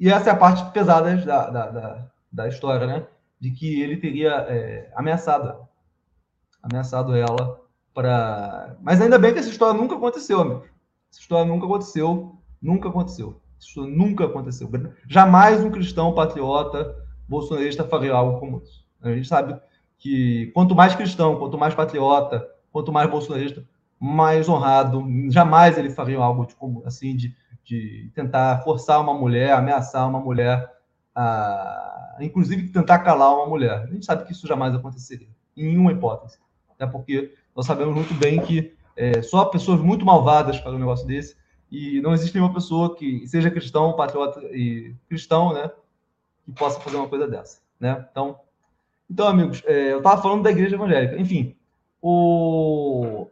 e essa é a parte pesada da, da, da, da história, né? De que ele teria é, ameaçado. Ameaçado ela para. Mas ainda bem que essa história nunca aconteceu, amigo. Essa história nunca aconteceu. Nunca aconteceu. Isso nunca aconteceu. Jamais um cristão patriota bolsonarista faria algo como isso. A gente sabe que quanto mais cristão, quanto mais patriota, quanto mais bolsonarista, mais honrado. Jamais ele faria algo tipo, assim de, de tentar forçar uma mulher, ameaçar uma mulher, a, inclusive tentar calar uma mulher. A gente sabe que isso jamais aconteceria, em nenhuma hipótese. Até porque nós sabemos muito bem que é, só pessoas muito malvadas fazem um negócio desse e não existe nenhuma pessoa que seja cristão, patriota e cristão, né, que possa fazer uma coisa dessa, né? Então, então amigos, é, eu estava falando da igreja evangélica. Enfim, o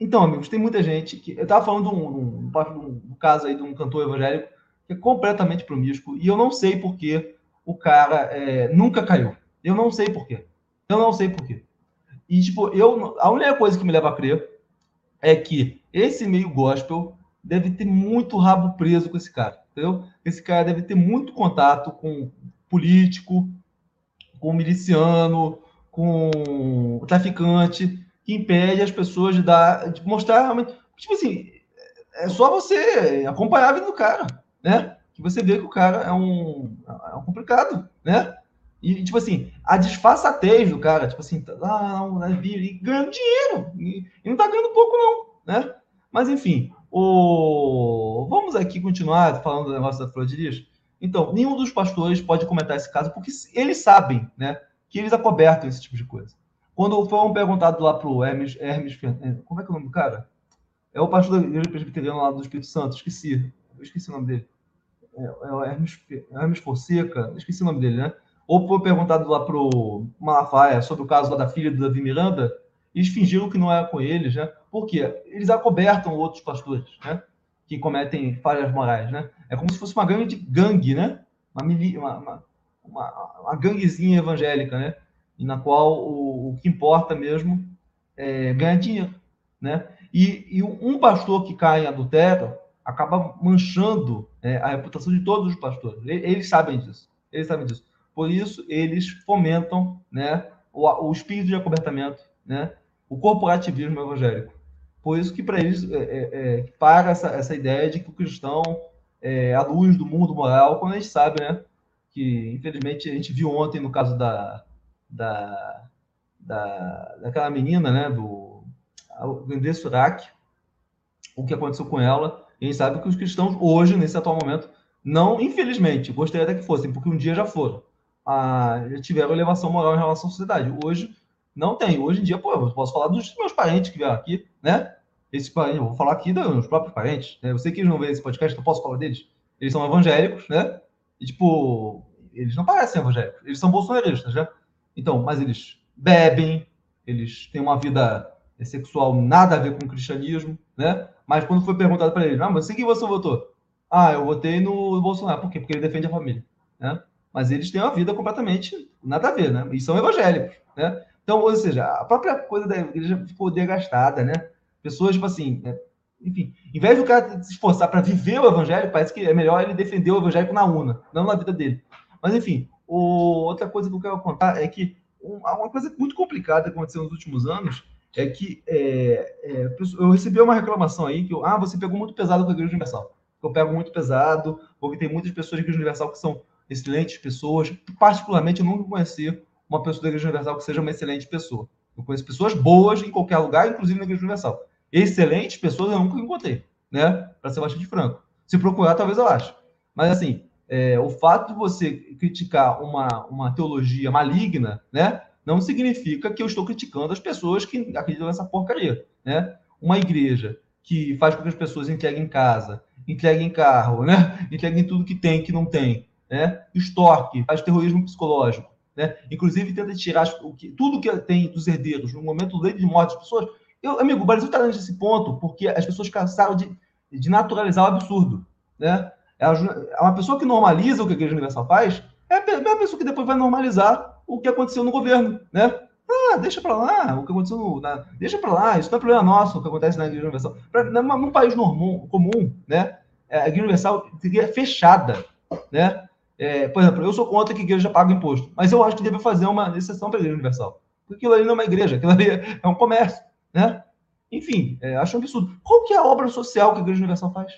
então, amigos, tem muita gente que eu estava falando de um, um, um, caso aí de um cantor evangélico que é completamente promíscuo e eu não sei por que o cara é, nunca caiu. Eu não sei por quê. Eu não sei por quê. E tipo, eu a única coisa que me leva a crer é que esse meio gospel deve ter muito rabo preso com esse cara, entendeu? Esse cara deve ter muito contato com político, com miliciano, com traficante, que impede as pessoas de dar, de mostrar realmente. Tipo assim, é só você acompanhar a vida do cara, né? Que você vê que o cara é um, é um complicado, né? E, tipo assim, a disfarçatez do cara, tipo assim, ah, não, né, e ganhando dinheiro, e, e não tá ganhando pouco, não, né? Mas, enfim, o... Vamos aqui continuar falando do negócio da flor de lis. Então, nenhum dos pastores pode comentar esse caso, porque eles sabem né, que eles acobertam esse tipo de coisa. Quando foram perguntados lá para o Hermes, Hermes é, como é que é o nome do cara? É o pastor da igreja presbiteriana lá do Espírito Santo, esqueci. Eu esqueci o nome dele. É, é Hermes, Hermes Fonseca, esqueci o nome dele, né? Ou foi perguntado lá para o Malafaia sobre o caso lá da filha do Davi Miranda, eles fingiram que não era com eles, né? Por quê? Eles acobertam outros pastores, né? Que cometem falhas morais, né? É como se fosse uma gangue de gangue, né? Uma, uma, uma, uma ganguezinha evangélica, né? E na qual o, o que importa mesmo é ganhar dinheiro, né? E, e um pastor que cai em adultério acaba manchando é, a reputação de todos os pastores. Eles sabem disso. Eles sabem disso. Por isso, eles fomentam né, o, o espírito de acobertamento, né, o corporativismo evangélico. Por isso que para eles é, é, é, para essa, essa ideia de que o cristão é a luz do mundo moral, quando a gente sabe, né, que infelizmente a gente viu ontem no caso da, da, da daquela menina, né, do Vendê Surak, o que aconteceu com ela, e a gente sabe que os cristãos hoje, nesse atual momento, não, infelizmente, gostaria até que fossem, porque um dia já foram, a, já tiveram elevação moral em relação à sociedade. Hoje, não tem. Hoje em dia, pô, eu posso falar dos meus parentes que vieram aqui, né? Esse parente, eu vou falar aqui dos meus próprios parentes. Né? Eu sei que eles não veem esse podcast, então posso falar deles. Eles são evangélicos, né? E, tipo, eles não parecem evangélicos. Eles são bolsonaristas, né? Então, mas eles bebem, eles têm uma vida sexual nada a ver com o cristianismo, né? Mas quando foi perguntado para eles, ah, mas em que você votou? Ah, eu votei no Bolsonaro. Por quê? Porque ele defende a família, né? Mas eles têm uma vida completamente nada a ver, né? E são evangélicos, né? Então, ou seja, a própria coisa da igreja ficou desgastada, né? Pessoas, tipo assim, é, enfim, em vez do cara se esforçar para viver o evangelho, parece que é melhor ele defender o evangelho na UNA, não na vida dele. Mas, enfim, o, outra coisa que eu quero contar é que uma coisa muito complicada que aconteceu nos últimos anos é que é, é, eu recebi uma reclamação aí que eu, ah, você pegou muito pesado com a Igreja Universal. Eu pego muito pesado, porque tem muitas pessoas da Igreja Universal que são excelentes pessoas. Particularmente, eu nunca conheci uma pessoa da Igreja Universal que seja uma excelente pessoa. Eu conheço pessoas boas em qualquer lugar, inclusive na Igreja Universal. Excelentes pessoas eu nunca encontrei, né? Para ser bastante franco. Se procurar, talvez eu ache. Mas, assim, é, o fato de você criticar uma, uma teologia maligna, né? Não significa que eu estou criticando as pessoas que acreditam nessa porcaria, né? Uma igreja que faz com que as pessoas entreguem casa, entreguem carro, né? *laughs* Entreguem tudo que tem, que não tem, né? Extorque, faz terrorismo psicológico, né? Inclusive tenta tirar o que, tudo que tem dos herdeiros no momento do de morte das pessoas. Eu, amigo, o Brasil está nesse ponto porque as pessoas cansaram de, de naturalizar o absurdo, né? É, é uma pessoa que normaliza o que a Igreja Universal faz, é a mesma pessoa que depois vai normalizar o que aconteceu no governo, né? Ah, deixa para lá o que aconteceu na, deixa para lá, isso não é problema nosso o que acontece na Igreja Universal. Pra, num país normal, comum, né? É, a Igreja Universal seria fechada, né? É, por exemplo, eu sou contra que a igreja pague imposto, mas eu acho que deve fazer uma exceção para a Igreja Universal. Porque aquilo ali não é uma igreja, aquilo ali é um comércio, né? Enfim, é, acho um absurdo. Qual que é a obra social que a Igreja Universal faz?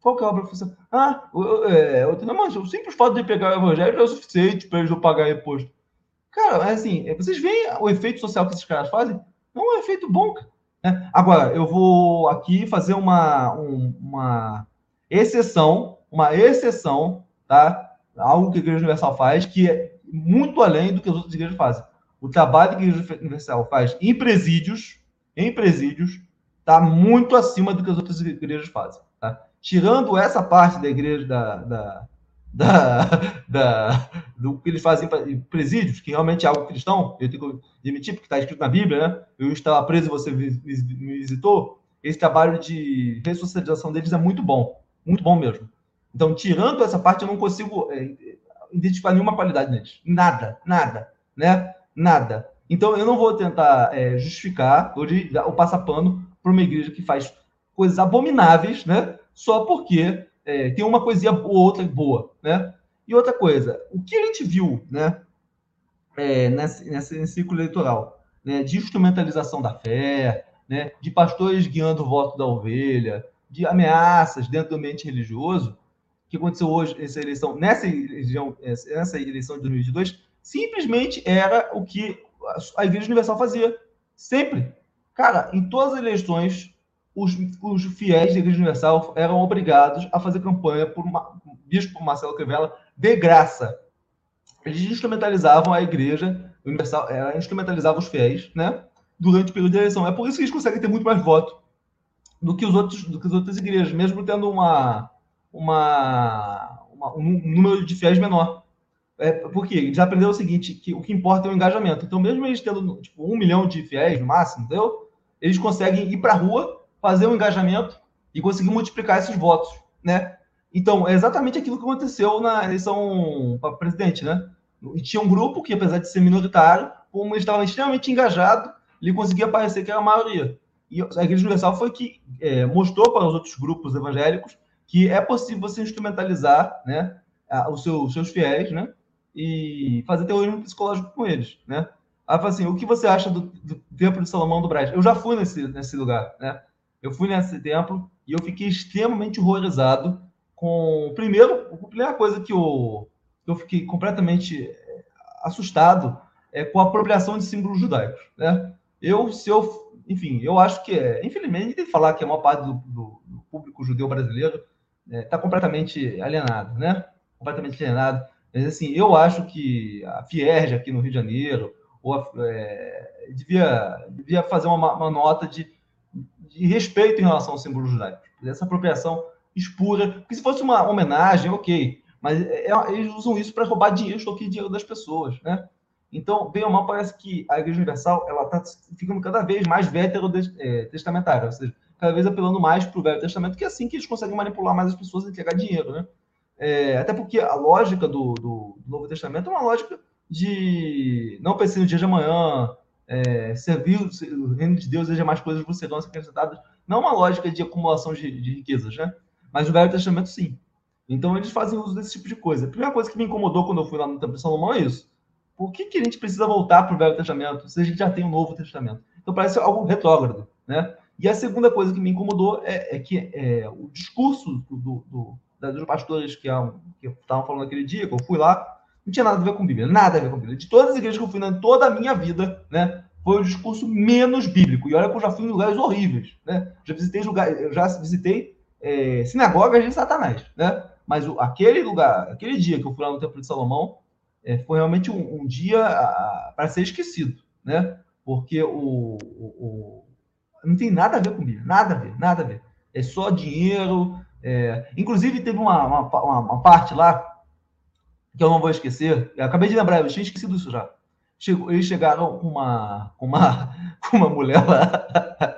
Qual que é a obra social? Ah, eu, é, eu, não, mas o simples fato de pegar o evangelho é o suficiente para eles não pagar imposto. Cara, assim, é, vocês veem o efeito social que esses caras fazem? Não é um efeito bom, né? Agora, eu vou aqui fazer uma, um, uma exceção, uma exceção, tá? Algo que a Igreja Universal faz, que é muito além do que as outras igrejas fazem. O trabalho que a Igreja Universal faz em presídios, em presídios, está muito acima do que as outras igrejas fazem. Tá? Tirando essa parte da igreja da, da, da, da, do que eles fazem em presídios, que realmente é algo cristão, eu tenho que admitir, porque está escrito na Bíblia, né? Eu estava preso e você me visitou. Esse trabalho de ressocialização deles é muito bom, muito bom mesmo. Então, tirando essa parte, eu não consigo é, identificar nenhuma qualidade neles. Nada, nada, né? Nada. Então, eu não vou tentar é, justificar ou, de, ou passar pano para uma igreja que faz coisas abomináveis, né? Só porque é, tem uma coisinha ou outra boa, né? E outra coisa, o que a gente viu, né, é, nesse, nesse ciclo eleitoral, né, de instrumentalização da fé, né, de pastores guiando o voto da ovelha, de ameaças dentro do ambiente religioso, que aconteceu hoje essa eleição, nessa eleição, nessa eleição de 2022, simplesmente era o que a Igreja Universal fazia, sempre. Cara, em todas as eleições os, os fiéis da Igreja Universal eram obrigados a fazer campanha por uma, Bispo Marcelo Crivella de graça. Eles instrumentalizavam a Igreja Universal, ela instrumentalizava os fiéis, né? Durante o período de eleição. É por isso que eles conseguem ter muito mais voto do que os outros, do que as outras igrejas, mesmo tendo uma, uma, uma um número de fiéis menor. É, porque eles aprenderam o seguinte, que o que importa é o engajamento. Então, mesmo eles tendo tipo, um milhão de fiéis no máximo, entendeu? Eles conseguem ir para a rua fazer um engajamento e conseguir multiplicar esses votos, né? Então, é exatamente aquilo que aconteceu na eleição para presidente, né? E tinha um grupo que, apesar de ser minoritário, como ele estava extremamente engajado, ele conseguia parecer que era a maioria. E a Igreja Universal foi que é, mostrou para os outros grupos evangélicos que é possível você instrumentalizar né, os, seus, os seus fiéis, né? E fazer terrorismo psicológico com eles, né? Assim, o que você acha do, do Templo de Salomão do Brás? Eu já fui nesse, nesse lugar, né? Eu fui nesse templo e eu fiquei extremamente horrorizado com. Primeiro, a primeira coisa que eu, eu fiquei completamente eh, assustado é com a apropriação de símbolos judaicos. Né? Eu, se eu, enfim, eu acho que é. Infelizmente, tem que falar que a maior parte do, do, do público judeu brasileiro está é, tá completamente alienado, né? Completamente alienado. Mas, assim, eu acho que a Fierge aqui no Rio de Janeiro, ou a, é, devia, devia fazer uma, uma nota de de respeito em relação ao símbolo judaico. Essa apropriação espura. Porque se fosse uma homenagem, ok. Mas é, é eles usam isso para roubar dinheiro, extorquir dinheiro das pessoas, né? Então, bem ou mal, parece que a Igreja Universal ela está ficando cada vez mais veterotestamentária, ou seja, cada vez apelando mais para o Velho Testamento, que é assim que eles conseguem manipular mais as pessoas e entregar dinheiro, né? É, até porque a lógica do, do, do, Novo Testamento é uma lógica de não pensar no dia de amanhã, é, servir o reino de Deus e as demais coisas vos serão acrescentadas. Não uma lógica de acumulação de, de riquezas, né? Mas o Velho Testamento, sim. Então, eles fazem uso desse tipo de coisa. A primeira coisa que me incomodou quando eu fui lá no Templo de Salomão é isso. Por que, que a gente precisa voltar para o Velho Testamento se a gente já tem um Novo Testamento? Então, parece algo retrógrado, né? E a segunda coisa que me incomodou é, é que é, o discurso do, do, dos pastores que estavam falando aquele dia, que eu fui lá, não tinha nada a ver com Bíblia, nada a ver com Bíblia. De todas as igrejas que eu fui em toda a minha vida, né, foi o discurso menos bíblico. E olha que eu já fui em lugares horríveis, né? Já visitei lugares, já visitei é, sinagogas de Satanás, né? Mas o, aquele lugar, aquele dia que eu fui lá no Templo de Salomão, é, foi realmente um, um dia para ser esquecido, né? Porque o, o, o, não tem nada a ver com Bíblia, nada a ver, nada a ver. É só dinheiro. É... Inclusive, teve uma, uma, uma, parte lá que eu não vou esquecer. Eu acabei de lembrar, eu tinha esquecido isso já. Chegou, eles chegaram com uma, com uma, *laughs* com uma mulher lá.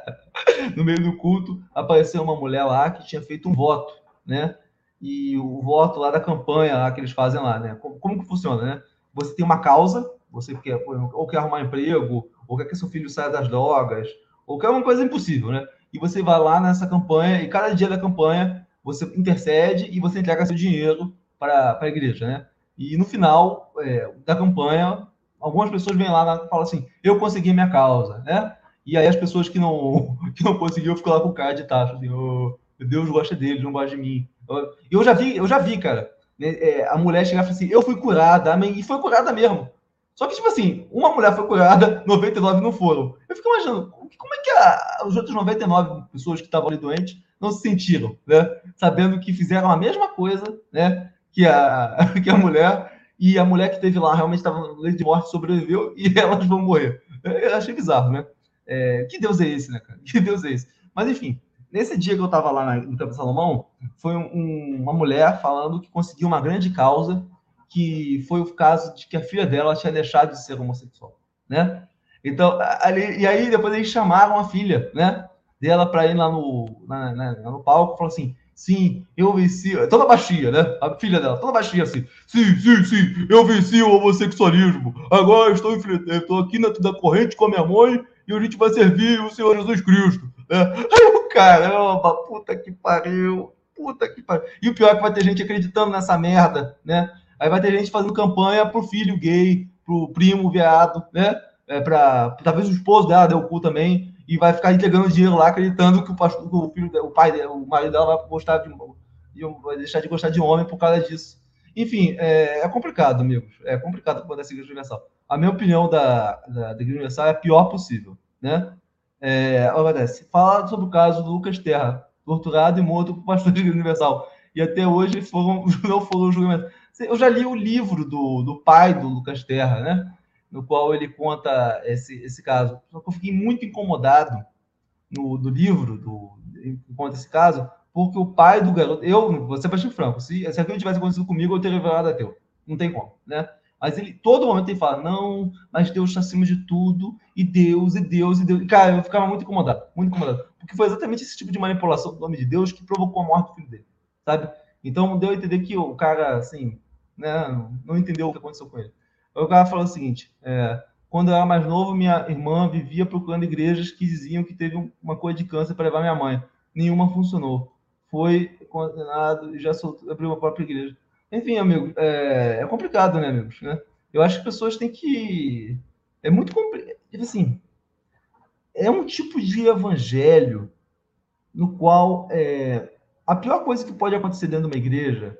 *laughs* no meio do culto, apareceu uma mulher lá que tinha feito um voto, né? E o voto lá da campanha lá que eles fazem lá, né? Como, como que funciona, né? Você tem uma causa, você quer ou quer arrumar emprego, ou quer que seu filho saia das drogas, ou quer uma coisa impossível, né? E você vai lá nessa campanha e cada dia da campanha você intercede e você entrega seu dinheiro para a igreja, né? E no final é, da campanha, algumas pessoas vêm lá e falam assim: eu consegui minha causa, né? E aí as pessoas que não, *laughs* que não conseguiram ficam lá com cara de taxa, assim, oh, Deus gosta deles, não gosta de mim. Eu, eu já vi, eu já vi, cara, né, é, a mulher chegar e falar assim, eu fui curada, amém, e foi curada mesmo. Só que, tipo assim, uma mulher foi curada, *laughs* 99 não foram. Eu fico imaginando, como é que a, os outros 99 pessoas que estavam ali doentes não se sentiram, né? Sabendo que fizeram a mesma coisa, né? Que a, *laughs* que a mulher, e a mulher que teve lá realmente estava no leito de morte, sobreviveu, e *laughs* elas vão morrer. Eu achei bizarro, né? É, que Deus é esse, né, cara? *laughs* Que Deus é esse? Mas, enfim, nesse dia que eu estava lá no Campo de Salomão, foi um, uma mulher falando que conseguiu uma grande causa, que foi o caso de que a filha dela tinha deixado de ser homossexual, né? Então, ali, e aí depois eles chamaram a filha, né? Dela para ir lá no, na, na, no palco e falou assim: sim, eu venci. Toda baixinha, né? A filha dela, toda baixinha assim: sim, sim, sim, eu venci o homossexualismo. Agora estou, estou aqui na, da corrente com a minha mãe e a gente vai servir o Senhor Jesus Cristo. Né? *laughs* Aí o caramba, puta que pariu, puta que pariu. E o pior é que vai ter gente acreditando nessa merda, né? Aí vai ter gente fazendo campanha pro filho gay, pro primo viado, né? É, para talvez o esposo dela deu o cu também e vai ficar entregando dinheiro lá, acreditando que o, pastor, o filho, o pai, o marido dela vai gostar de, de, vai deixar de gostar de homem por causa disso. Enfim, é, é complicado, amigos. É complicado quando é a Igreja Universal. A minha opinião da, da, da Igreja Universal é a pior possível, né? É, obedece. Fala sobre o caso do Lucas Terra, torturado e morto por pastor da Igreja Universal. E até hoje foram, *laughs* não foram julgamentos. Eu já li o livro do, do pai do Lucas Terra, né? No qual ele conta esse, esse caso. Só que eu fiquei muito incomodado no, no livro, do, conta esse caso, porque o pai do garoto, eu, você ser franco, se, se aquilo tivesse acontecido comigo, eu teria revelado ateu. Não tem como, né? Mas ele, todo momento, ele fala, não, mas Deus está acima de tudo, e Deus, e Deus, e Deus. E, cara, eu ficava muito incomodado, muito incomodado. Porque foi exatamente esse tipo de manipulação do nome de Deus que provocou a morte do filho dele, sabe? Então, deu a entender que o cara, assim, né, não entendeu o que aconteceu com ele. O cara falou o seguinte: é, quando eu era mais novo, minha irmã vivia procurando igrejas que diziam que teve uma coisa de câncer para levar minha mãe. Nenhuma funcionou. Foi condenado e já soltou, abriu uma própria igreja. Enfim, amigo, é, é complicado, né, amigos? Né? Eu acho que as pessoas têm que. É muito complicado. Assim, é um tipo de evangelho no qual é, a pior coisa que pode acontecer dentro de uma igreja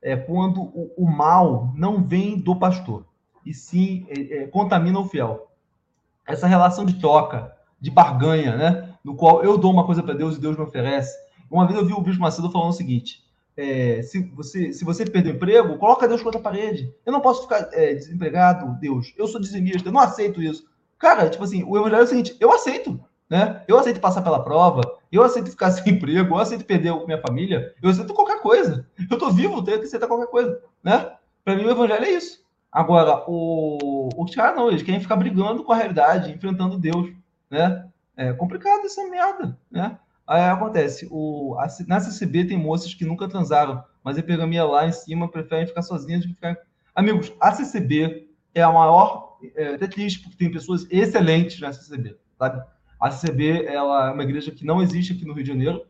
é quando o, o mal não vem do pastor e sim é, é, contamina o fiel. Essa relação de troca, de barganha, né? No qual eu dou uma coisa para Deus e Deus me oferece. Uma vez eu vi o Bispo Macedo falando o seguinte: é, se, você, se você perder o emprego, coloca Deus contra a parede. Eu não posso ficar é, desempregado, Deus. Eu sou dizimista, eu não aceito isso. Cara, tipo assim, o evangelho é o seguinte: eu aceito, né? Eu aceito passar pela prova, eu aceito ficar *laughs* sem emprego, eu aceito perder minha família, eu aceito qualquer coisa. Eu tô vivo, tenho que aceitar qualquer coisa, né? Para mim, o evangelho é isso. Agora, o, os caras não, eles querem ficar brigando com a realidade, enfrentando Deus, né? É complicado essa merda, né? Aí acontece, o, a, na CCB tem moças que nunca transaram, mas a epigamia lá em cima preferem ficar sozinhas do que ficar... Amigos, a CCB é a maior é até triste, porque tem pessoas excelentes na CCB, sabe? A CCB ela é uma igreja que não existe aqui no Rio de Janeiro,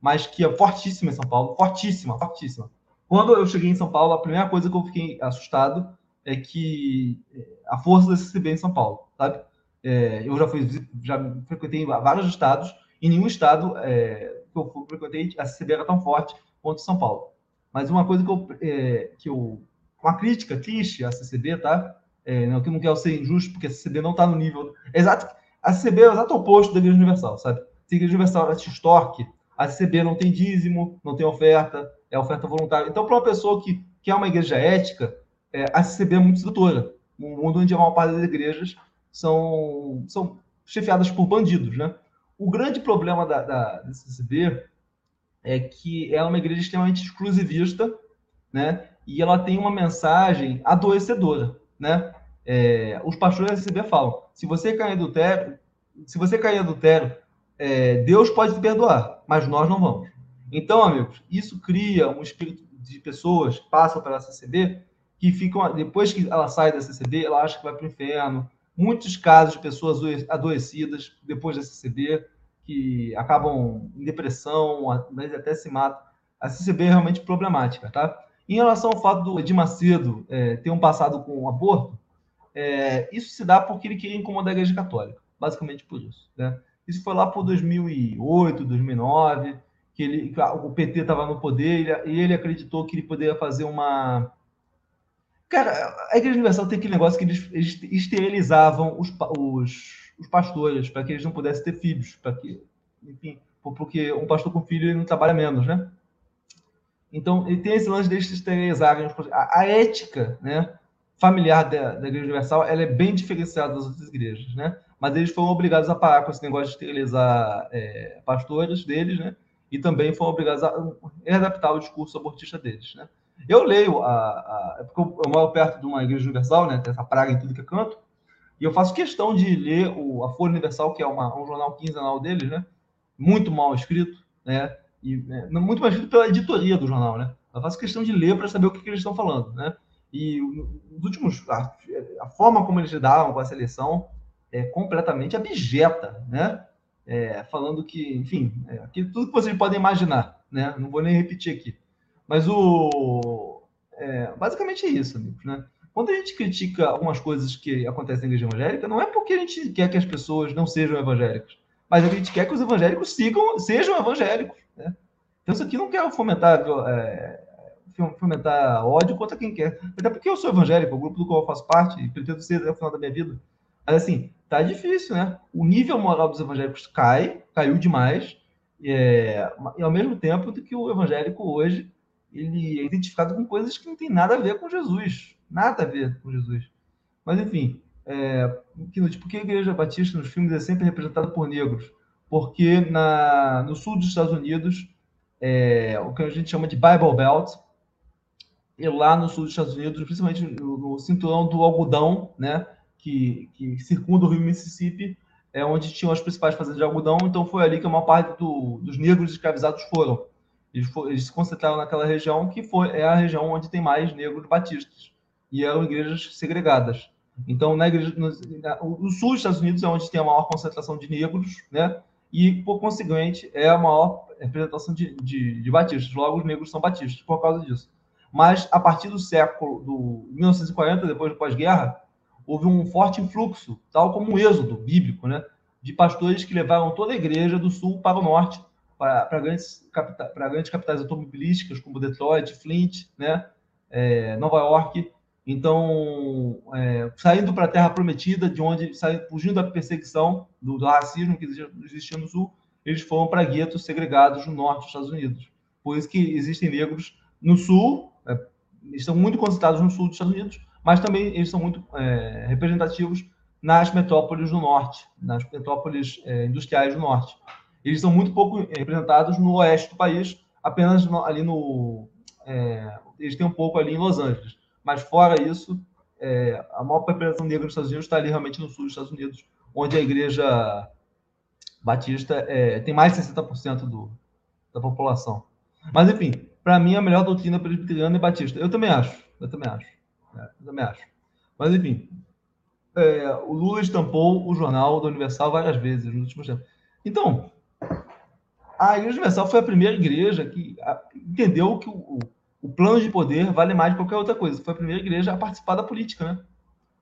mas que é fortíssima em São Paulo, fortíssima, fortíssima. Quando eu cheguei em São Paulo, a primeira coisa que eu fiquei assustado é que é, a força da CCB em São Paulo, sabe? É, eu já fui, já frequentei vários estados, e nenhum estado é, que eu frequentei a CCB era tão forte quanto São Paulo. Mas uma coisa que eu, é, que eu uma crítica triste à CCB, tá? É, não, que não quero ser injusto, porque a CCB não está no nível. Exato, a CCB é o exato oposto da Igreja Universal, sabe? Se a Igreja Universal te extorque, a CCB não tem dízimo, não tem oferta, é oferta voluntária. Então, para uma pessoa que, que é uma igreja ética, é, a CCB é muito sedutora. Um mundo onde a maior parte das igrejas são, são chefiadas por bandidos, né? O grande problema da, da, da CCB é que ela é uma igreja extremamente exclusivista, né? E ela tem uma mensagem adoecedora, né? É, os pastores da CCB falam: se você cair adultério, se você cair adultério, é, Deus pode te perdoar, mas nós não vamos. Então, amigos, isso cria um espírito de pessoas que passam pela CCB que ficam, depois que ela sai da CCB, ela acha que vai para o inferno. Muitos casos de pessoas adoecidas depois da CCB, que acabam em depressão, até se matam. A CCB é realmente problemática, tá? Em relação ao fato do Edir Macedo é, ter um passado com um aborto, é, isso se dá porque ele queria incomodar a Igreja Católica, basicamente por isso, né? Isso foi lá por 2008, 2009, que ele, o PT estava no poder e ele acreditou que ele poderia fazer uma. Cara, a Igreja Universal tem aquele negócio que eles, esterilizavam os, os, os pastores para que eles não pudessem ter filhos, para que, enfim, porque um pastor com filho não trabalha menos, né? Então, ele tem esse lance deles esterilizarem a, a ética, né? familiar da, da Igreja Universal ela é bem diferenciada das outras igrejas, né? Mas eles foram obrigados a parar com esse negócio de esterilizar é, pastores deles, né? E também foram obrigados a readaptar o discurso abortista deles, né? Eu leio a, a porque eu moro perto de uma igreja universal, né? Tem essa praga em tudo que é canto, e eu faço questão de ler o, a Folha Universal, que é uma, um jornal quinzenal deles, né? Muito mal escrito, né? E, é, muito mal escrito pela editoria do jornal, né? Eu faço questão de ler para saber o que, que eles estão falando, né? E os últimos, a, a, forma como eles lidaram com a seleção é completamente abjeta, né? É, falando que, enfim, é, tudo que vocês podem imaginar, né? Não vou nem repetir aqui. Mas o. É, basicamente é isso, amigos, né? Quando a gente critica algumas coisas que acontecem na igreja evangélica, não é porque a gente quer que as pessoas não sejam evangélicas, mas a gente quer que os evangélicos sigam, sejam evangélicos, né? Então, isso aqui não quer fomentar é, fomentar ódio contra quem quer. Até porque eu sou evangélico, o grupo do qual eu faço parte, e pretendo ser até o final da minha vida. Mas assim, tá difícil, né? O nível moral dos evangélicos cai, caiu demais, é, e ao mesmo tempo do que o evangélico hoje ele é identificado com coisas que não tem nada a ver com Jesus. Nada a ver com Jesus. Mas, enfim, é, por que a Igreja Batista nos filmes é sempre representada por negros? Porque na, no sul dos Estados Unidos, é, o que a gente chama de Bible Belt, e lá no sul dos Estados Unidos, principalmente no, no cinturão do algodão, né, que, que circunda o rio Mississippi, é onde tinham as principais fazendas de algodão, então foi ali que a maior parte do, dos negros escravizados foram. Eles, eles, se concentraram naquela região, que foi, é a região onde tem mais negros batistas, e eram igrejas segregadas. Então, na igreja, no, no sul dos Estados Unidos é onde tem a maior concentração de negros, né, e, por conseguinte, é a maior representação de, de, de batistas. Logo, os negros são batistas por causa disso. Mas a partir do século do 1940, depois do pós-guerra, houve um forte influxo, tal como um êxodo bíblico, né, de pastores que levaram toda a igreja do sul para o norte, para, grandes, capitais, para grandes capitais automobilísticas como Detroit, Flint, né, é, Nova York. Então, é, saindo para a Terra Prometida, de onde, saindo, fugindo da perseguição, do, do racismo que existia, no sul, eles foram para guetos segregados no norte dos Estados Unidos. Por isso que existem negros no sul, é, estão muito concentrados no sul dos Estados Unidos, mas também eles são muito é, representativos nas metrópoles do norte, nas metrópoles é, industriais do norte. Eles são muito pouco representados no oeste do país, apenas no, ali no. É, eles têm um pouco ali em Los Angeles. Mas fora isso, é, a maior representação negra dos Estados Unidos está ali realmente no sul dos Estados Unidos, onde a igreja batista é, tem mais de 60% do, da população. Mas, enfim, para mim, a melhor doutrina presbiteriana é batista. Eu também acho. Eu também acho. É, eu também acho. Mas, enfim. é, o Lula estampou o jornal do Universal várias vezes nos últimos tempos. Então, a Igreja Universal foi a primeira igreja que entendeu que o, o plano de poder vale mais de qualquer outra coisa. Foi a primeira igreja a participar da política, né?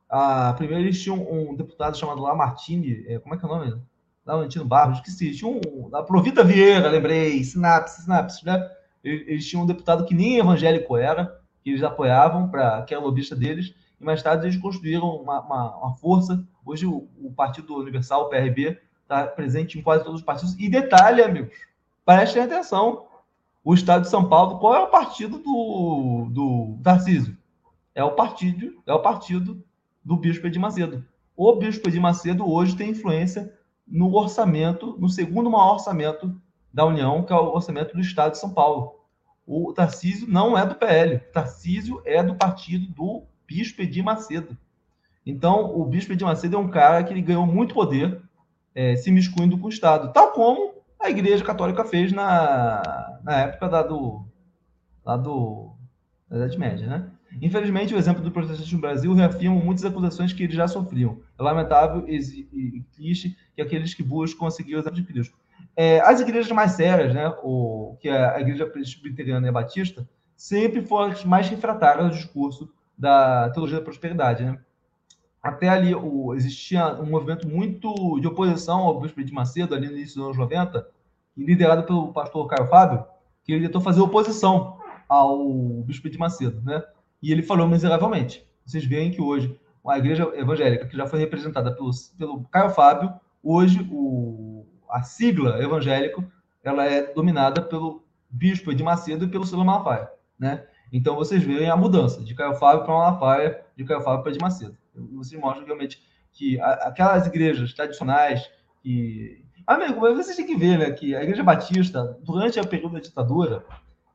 A primeira eles tinham um deputado chamado Lamartine, é, como é que é o nome? Lamartine Barros, esqueci. Tinha um, da Provita Vieira, lembrei, sinapse, sinapse, né? Eles tinham um deputado que nem evangélico era, que eles apoiavam, para que era lobista deles, e mais tarde eles construíram uma, uma, uma força. Hoje o, o, Partido Universal, o PRB, está presente em quase todos os partidos. E detalhe, amigos, prestem atenção: o Estado de São Paulo, qual é o partido do, do Tarcísio? É o partido, é o partido do Bispo Edir Macedo. O Bispo Edir Macedo hoje tem influência no orçamento, no segundo maior orçamento da União, que é o orçamento do Estado de São Paulo. O Tarcísio não é do PL, o Tarcísio é do partido do Bispo Edir Macedo. Então, o Bispo Edir Macedo é um cara que ele ganhou muito poder é, se miscuindo com o Estado, tal como a Igreja Católica fez na, na época da, do, lá do, da Idade Média, né? Infelizmente, o exemplo do protestantismo no Brasil reafirma muitas acusações que eles já sofriam. É lamentável e triste que aqueles que buscam conseguir o exemplo de Cristo. É, as igrejas mais sérias, né, o, que é a Igreja Presbiteriana e a Batista, sempre foram as mais refratárias ao discurso da teologia da prosperidade. Né? Até ali o, existia um movimento muito de oposição ao bispo de Macedo, ali no início dos anos 90, liderado pelo pastor Caio Fábio, que ele tentou fazer oposição ao bispo de Macedo. Né? E ele falou miseravelmente. Vocês veem que hoje a igreja evangélica, que já foi representada pelo, pelo Caio Fábio, hoje o, a sigla evangélico ela é dominada pelo bispo de Macedo e pelo Silo Malafaia, né? Então vocês veem a mudança de Caio Fábio para Malafaia, de Caio Fábio para de Macedo. Vocês mostram realmente que aquelas igrejas tradicionais que amigo, mas vocês têm que ver, né, que a Igreja Batista durante o período da ditadura,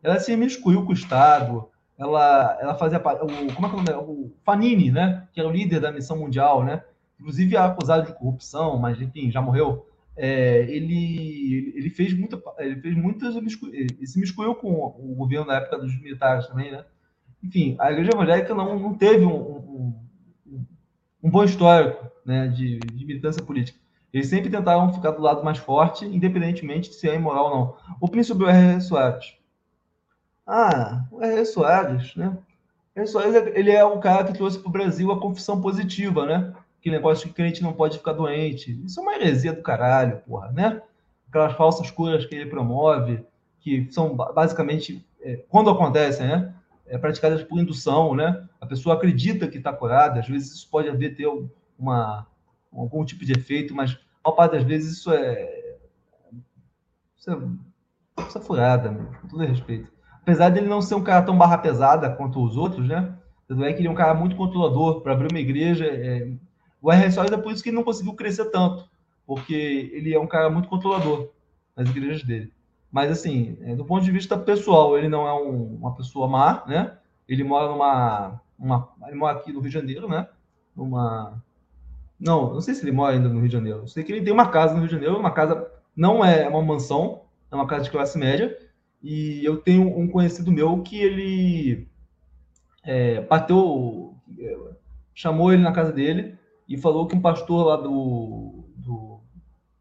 ela se miscuiu com o Estado, ela, ela fazia o, como é que é o, nome? o Fanini, né, que era o líder da missão mundial, né, inclusive acusado de corrupção, mas enfim, já morreu. É, ele, ele fez muita, ele fez muitas, ele se miscuiu com o governo na época dos militares também, né? Enfim, a igreja evangélica não, não teve um, um, um bom histórico né, de, de, militância política. Eles sempre tentaram ficar do lado mais forte, independentemente de se é imoral ou não. O príncipe do R. Soares. Ah, o R. Soares, né? O R. Soares, ele é um cara que trouxe para o Brasil a confissão positiva, né? que negócio de crente não pode ficar doente. Isso é uma heresia do caralho, porra, né? Aquelas falsas curas que ele promove, que são basicamente, é, quando acontecem, né? É, praticadas por indução, né? A pessoa acredita que está curada, às vezes isso pode haver ter uma, algum tipo de efeito, mas a maior parte das vezes isso é. Isso é, isso é furada, com todo respeito. Apesar dele não ser um cara tão barra pesada quanto os outros, né? Tanto é que ele é um cara muito controlador. Para abrir uma igreja, é, o R. Soares é por isso que ele não conseguiu crescer tanto, porque ele é um cara muito controlador nas igrejas dele. Mas, assim, é, do ponto de vista pessoal, ele não é um, uma pessoa má, né? Ele mora numa. Uma, ele mora aqui no Rio de Janeiro, né? Numa. Não, não sei se ele mora ainda no Rio de Janeiro. Eu sei que ele tem uma casa no Rio de Janeiro, uma casa. Não é uma mansão, é uma casa de classe média. E eu tenho um conhecido meu que ele é, bateu. chamou ele na casa dele e falou que um pastor lá do, do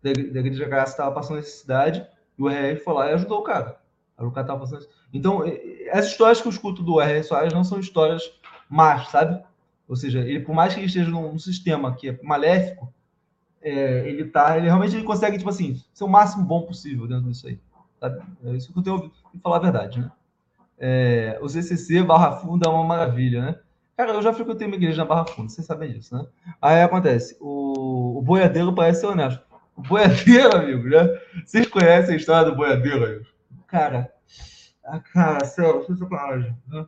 da igreja graça estava passando necessidade e o RR foi lá e ajudou o cara. O cara tava passando... Então, as histórias que eu escuto do R.R. Soares não são histórias más, sabe? Ou seja, ele, por mais que ele esteja num, sistema que é maléfico, é, ele tá, ele realmente ele consegue, tipo assim, ser o máximo bom possível dentro disso aí. Sabe? É isso que eu tenho ouvido falar a verdade, né? É, o CCC Barra Funda é uma maravilha, né? Cara, eu já frequentei uma igreja na Barra Funda, vocês sabem disso, né? Aí acontece, o, o boiadeiro parece ser honesto. O boiadeiro, *laughs* amigo, né? Vocês conhecem a história do boiadeiro? Cara, cara, sem sacanagem, né?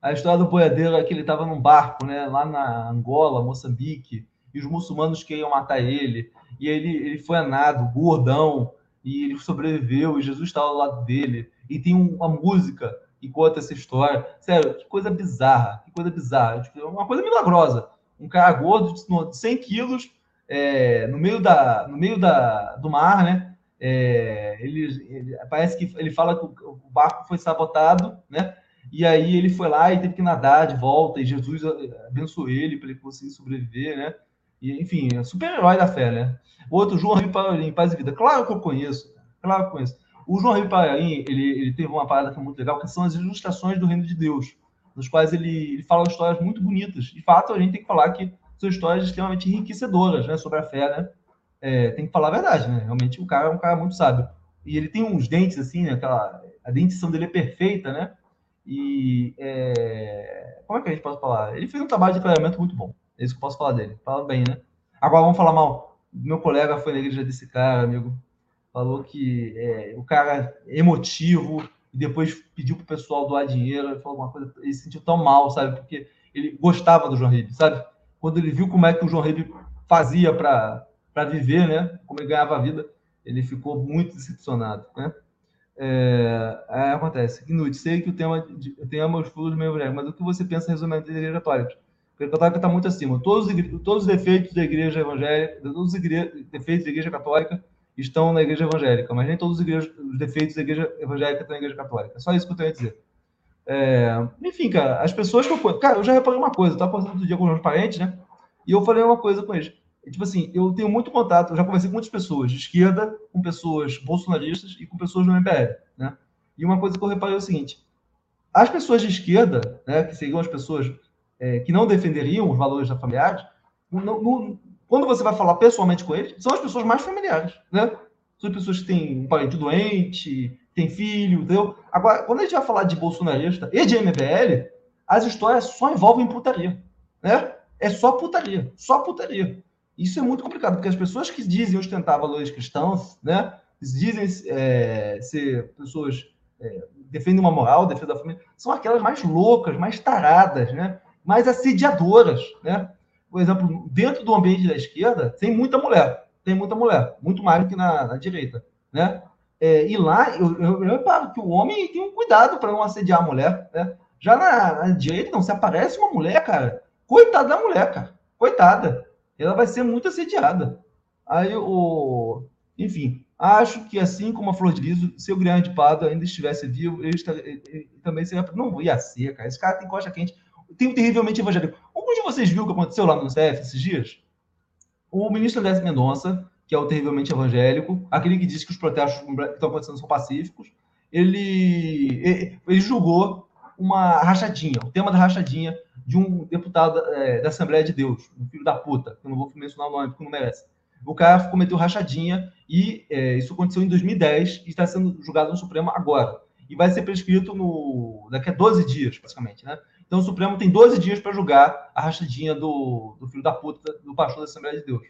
A história do boiadeiro é que ele estava num barco, né? Lá na Angola, Moçambique, e os muçulmanos queriam matar ele. E ele, ele foi a nado, gordão, e ele sobreviveu, e Jesus estava ao lado dele. E tem uma música e conta essa história. Sério, que coisa bizarra, que coisa bizarra. Tipo, uma coisa milagrosa. Um cara gordo de 100 quilos é, no meio, da, no meio da, do mar, né? É, ele, ele, parece que ele fala que o, barco foi sabotado, né? E aí ele foi lá e teve que nadar de volta, e Jesus abençoou ele para ele conseguir sobreviver, né? E, enfim, é super-herói da fé, né? O outro, João Rio Paralim, Paz e Vida. Claro que eu conheço, claro que eu conheço. O João Rio Paralim, ele, ele teve uma parada que é muito legal, que são as ilustrações do Reino de Deus, nos quais ele, ele fala histórias muito bonitas. De fato, a gente tem que falar que são histórias extremamente enriquecedoras, né? Sobre a fé, né? É, tem que falar a verdade, né? Realmente o cara é um cara muito sábio. E ele tem uns dentes, assim, né? Aquela, a dentição dele é perfeita, né? E é... como é que a gente pode falar? Ele fez um trabalho de clareamento muito bom. É isso que eu posso falar dele. Fala bem, né? Agora vamos falar mal. Meu colega foi na igreja desse cara, amigo. Falou que é, o cara é emotivo e depois pediu pro pessoal doar dinheiro. Ele falou uma coisa, ele se sentiu tão mal, sabe? Porque ele gostava do João Ribe, sabe? Quando ele viu como é que o João Ribe fazia para viver, né? Como ele ganhava a vida, ele ficou muito decepcionado, né? É, é, acontece. Knut, sei que o tema, de, o tema os furos meio breve, mas o que você pensa resumidamente da igreja católica? A igreja católica está muito acima. Todos, todos os defeitos da igreja evangélica, todos os defeitos da igreja católica estão na igreja evangélica, mas nem todos os, os defeitos da igreja evangélica estão na igreja católica. Só isso que eu tenho a dizer. É, enfim, cara, as pessoas que eu. Cara, eu já reparei uma coisa, eu estava passando outro dia com os meus parentes, né? E eu falei uma coisa com eles. Tipo assim, eu tenho muito contato, eu já conversei com muitas pessoas de esquerda, com pessoas bolsonaristas e com pessoas do MBL, né? E uma coisa que eu reparei é o seguinte: as pessoas de esquerda, né, que seriam as pessoas é, que não defenderiam os valores da não, quando você vai falar pessoalmente com eles, são as pessoas mais familiares, né? São as pessoas que têm um parente doente, tem filho, entendeu? Agora, quando a gente vai falar de bolsonarista e de MBL, as histórias só envolvem putaria, né? É só putaria, só putaria. Isso é muito complicado, porque as pessoas que dizem ostentar valores cristãos, né? Dizem é, ser pessoas é, defendem uma moral, defendem família, são aquelas mais loucas, mais taradas, né? Mais assediadoras, né? Por exemplo, dentro do ambiente da esquerda, tem muita mulher, tem muita mulher, muito mais do que na, na direita, né? É, e lá, eu, eu, eu reparo que o homem tem um cuidado para não assediar a mulher, né? Já na, na, direita, não, se aparece uma mulher, cara, coitada da mulher, cara, coitada, ela vai ser muito assediada. Aí, o, enfim, acho que assim como a Flor de Liso, se o Guilherme de Pado ainda estivesse vivo, ele, ele também seria. Não ia ser, cara, esse cara tem coxa quente, tem um terrivelmente evangélico. Algum de vocês viu o que aconteceu lá no CF esses dias? O ministro André Mendonça que é o terrivelmente evangélico, aquele que diz que os protestos que estão acontecendo são pacíficos, ele, ele julgou uma rachadinha, o tema da rachadinha de um deputado é, da Assembleia de Deus, um filho da puta, que eu não vou mencionar o nome porque não merece. O cara cometeu rachadinha e é, isso aconteceu em 2010 e está sendo julgado no Supremo agora. E vai ser prescrito no, daqui a 12 dias, basicamente, né? Então o Supremo tem 12 dias para julgar a rachadinha do, do filho da puta do pastor da Assembleia de Deus.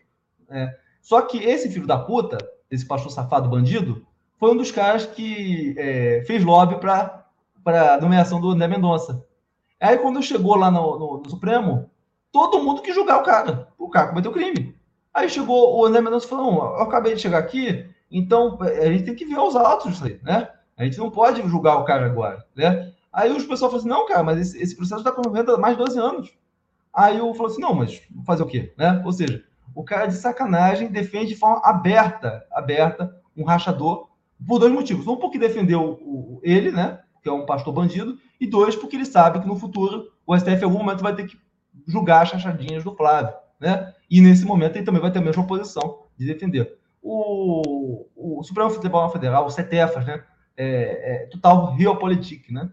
É, só que esse filho da puta, esse pastor safado bandido, foi um dos caras que é, fez lobby para a nomeação do André Mendonça. Aí, quando chegou lá no, no, no, Supremo, todo mundo quis julgar o cara. O cara cometeu crime. Aí chegou o André Mendonça e falou: eu acabei de chegar aqui, então é, a gente tem que ver os autos disso aí, né? A gente não pode julgar o cara agora, né? Aí os pessoal falou assim: não, cara, mas esse, esse processo está correndo há mais de 12 anos. Aí eu falou assim: não, mas fazer o quê? Né? Ou seja, o cara de sacanagem defende de forma aberta, aberta, um rachador, por dois motivos. Um, porque defendeu ele, né? Que é um pastor bandido, e dois, porque ele sabe que no futuro o STF em algum momento vai ter que julgar as rachadinhas do Flávio, né? E nesse momento ele também vai ter a mesma posição de defender. O, o Supremo Tribunal Federal, o CETEFAS, né? É, é total realpolitik, né?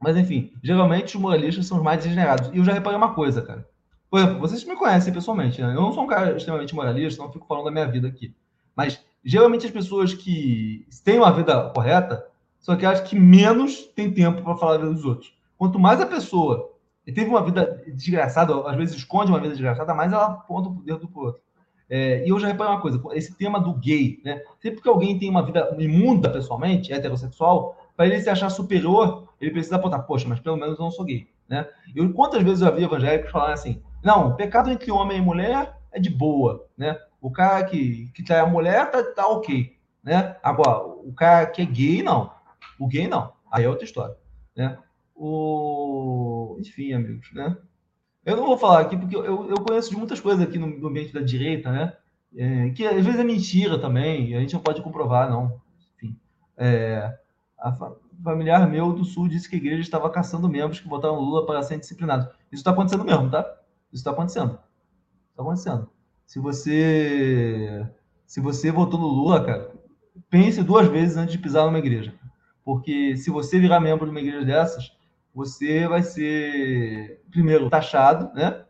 Mas enfim, geralmente os moralistas são os mais degenerados. E eu já reparei uma coisa, cara. Por exemplo, vocês me conhecem pessoalmente, né? Eu não sou um cara extremamente moralista, não fico falando da minha vida aqui. Mas, geralmente, as pessoas que têm uma vida correta são aquelas que menos têm tempo para falar dos outros. Quanto mais a pessoa teve uma vida desgraçada, às vezes esconde uma vida desgraçada, mais ela aponta o dedo pro outro. É, e eu já reparei uma coisa, esse tema do gay, né? Sempre que alguém tem uma vida imunda pessoalmente, heterossexual, para ele se achar superior, ele precisa apontar, poxa, mas pelo menos eu não sou gay, né? E quantas vezes eu vi evangélicos falar assim, não, pecado entre homem e mulher é de boa, né? O cara que, que trai a mulher tá, tá ok, né? Agora, o cara que é gay, não. O gay, não. Aí é outra história, né? O... Enfim, amigos, né? Eu não vou falar aqui porque eu, eu conheço de muitas coisas aqui no, ambiente da direita, né? É, que às vezes é mentira também, a gente não pode comprovar, não. Enfim, é, a familiar meu do Sul disse que a igreja estava caçando membros que votaram Lula para serem disciplinados. Isso está acontecendo mesmo, tá? Isso está acontecendo. Está acontecendo. Se você se você votou no Lula, cara, pense duas vezes antes de pisar numa igreja. Porque se você virar membro de uma igreja dessas, você vai ser, primeiro, taxado, né?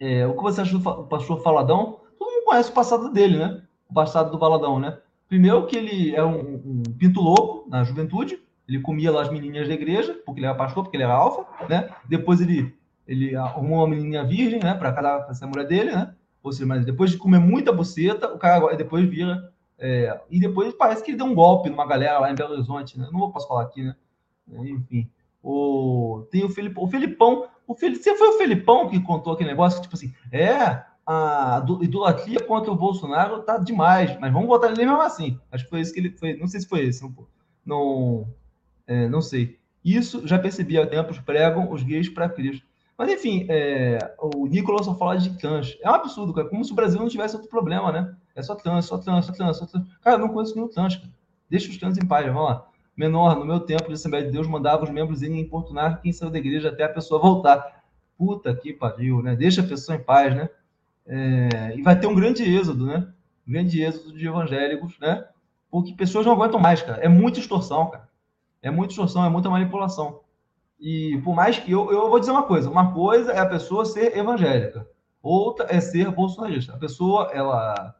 É, o que você achou do pastor Faladão? Todo mundo conhece o passado dele, né? O passado do Faladão, né? Primeiro que ele é um, um pinto louco na juventude, ele comia lá as menininhas da igreja, porque ele era pastor, porque ele era alfa, né? Depois ele, ele arrumou uma menininha virgem, né? Para cada essa mulher dele, né? Ou seja, mas depois de comer muita buceta, o cara depois vira. É, e depois parece que ele deu um golpe numa galera lá em Belo Horizonte, né? Não vou posso falar aqui, né? Enfim. O, tem o Felipão. O Felipão. O Felip, você foi o Felipão que contou aquele negócio, tipo assim, é, a idolatria contra o Bolsonaro tá demais, mas vamos votar nele mesmo assim. Acho que foi isso que ele foi. Não sei se foi esse, não, não, é, não sei. Isso já percebi há tempos, pregam os gays para Cristo. Mas, enfim, é, o Nicolas só fala de trans. É um absurdo, cara. Como se o Brasil não tivesse outro problema, né? É só trans, só trans, só trans, só trans. Cara, eu não conheço nenhum trans, cara. Deixa os trans em paz, vamos lá. Menor, no meu tempo de Assembleia de Deus, mandava os membros irem importunar quem saiu da igreja até a pessoa voltar. Puta que pariu, né? Deixa a pessoa em paz, né? É, e vai ter um grande êxodo, né? Um grande êxodo de evangélicos, né? Porque pessoas não aguentam mais, cara. É muita extorsão, cara. É muita extorsão, é muita manipulação. E por mais que eu, eu vou dizer uma coisa, uma coisa é a pessoa ser evangélica, outra é ser bolsonarista. A pessoa ela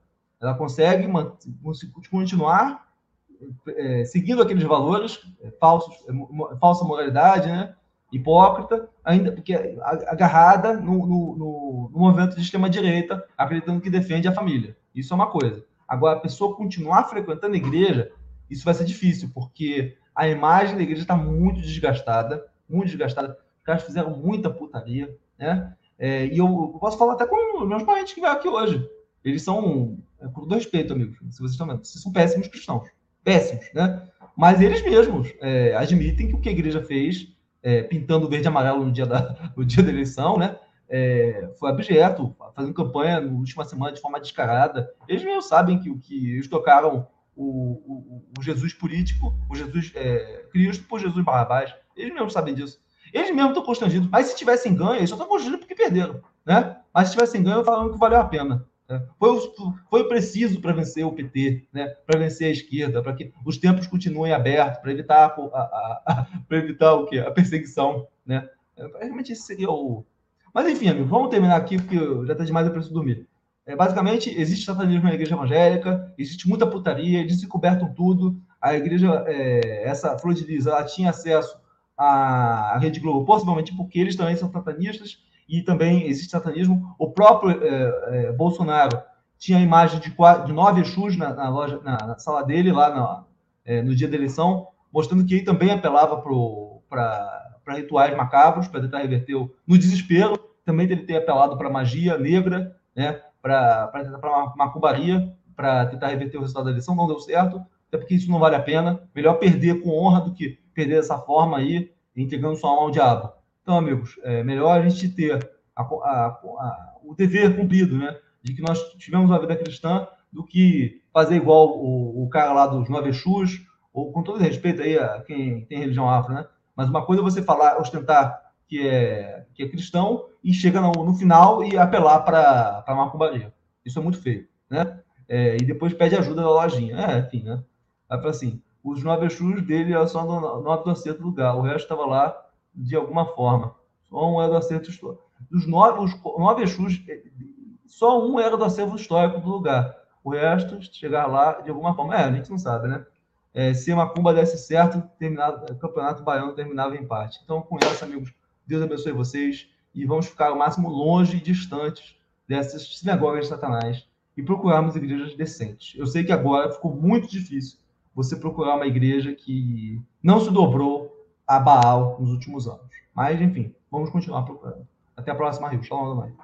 ela consegue continuar é, seguindo aqueles valores é, falsos, é, falsa moralidade, né? hipócrita, ainda porque agarrada no, no, no, movimento de extrema direita, acreditando que defende a família. Isso é uma coisa. Agora, a pessoa continuar frequentando a igreja, isso vai ser difícil, porque a imagem da igreja está muito desgastada, muito desgastada. Os caras fizeram muita putaria, né? É, e eu posso falar até com meus parentes que vieram aqui hoje. Eles são, é, com todo respeito, amigos, se vocês estão vendo, vocês são péssimos cristãos. Péssimos, né? Mas eles mesmos é, admitem que o que a igreja fez, é, pintando verde e amarelo no dia da, *laughs* no dia da eleição, né? É, foi objeto, fazendo campanha na última semana de forma descarada. Eles mesmos sabem que o que eles tocaram o, o, o Jesus político, o Jesus é, Cristo por Jesus Barrabás. Eles mesmos sabem disso. Eles mesmos estão constrangidos. Mas se tivessem ganho, eles só estão constrangidos porque perderam. Né? Mas se tivessem ganho, falando que valeu a pena. Né? Foi, foi preciso para vencer o PT, né? para vencer a esquerda, para que os tempos continuem abertos, para evitar, a, a, a, evitar o quê? a perseguição. Né? Realmente esse seria o. Mas enfim, amigo, vamos terminar aqui, porque já está demais, eu preciso dormir. É, basicamente, existe satanismo na igreja evangélica, existe muita putaria, eles se cobertam tudo. A igreja, é, essa flor de lis, ela tinha acesso à, Rede Globo, possivelmente porque eles também são satanistas e também existe satanismo. O próprio é, é, Bolsonaro tinha a imagem de, quatro, de nove Exus na, na, loja, na, na, sala dele, lá na, é, no dia da eleição, mostrando que ele também apelava para rituais macabros, para tentar reverter o, no desespero. Também ele ter apelado para magia negra, né? para macumbaria, para tentar reverter o resultado da eleição, não deu certo, até porque isso não vale a pena. Melhor perder com honra do que perder dessa forma aí, entregando sua alma ao diabo. Então, amigos, é melhor a gente ter a, a, a, o dever cumprido, né? De que nós tivemos uma vida cristã, do que fazer igual o, o cara lá dos Nove Exus, ou com todo respeito aí a quem tem religião afro, né? Mas uma coisa é você falar, ostentar que é, que é cristão e chega no, no final e apelar para a macumbaria. Isso é muito feio, né? É, e depois pede ajuda da lojinha. É, enfim, né? Aí assim, os nove Exus dele eram só no, no do lugar, o resto estava lá de alguma forma. Só um era do acerto histórico. Dos nove, os nove Exus, só um era do acervo histórico do lugar. O resto, chegar lá de alguma forma. É, a gente não sabe, né? É, se a Macumba desse certo, terminado, o campeonato baiano terminava em empate. Então, com isso, amigos, Deus abençoe vocês e vamos ficar o máximo longe e distantes dessas sinagogas de Satanás e procurarmos igrejas decentes. Eu sei que agora ficou muito difícil você procurar uma igreja que não se dobrou a Baal nos últimos anos. Mas, enfim, vamos continuar procurando. Até a próxima, Rio. Shalom, mãe.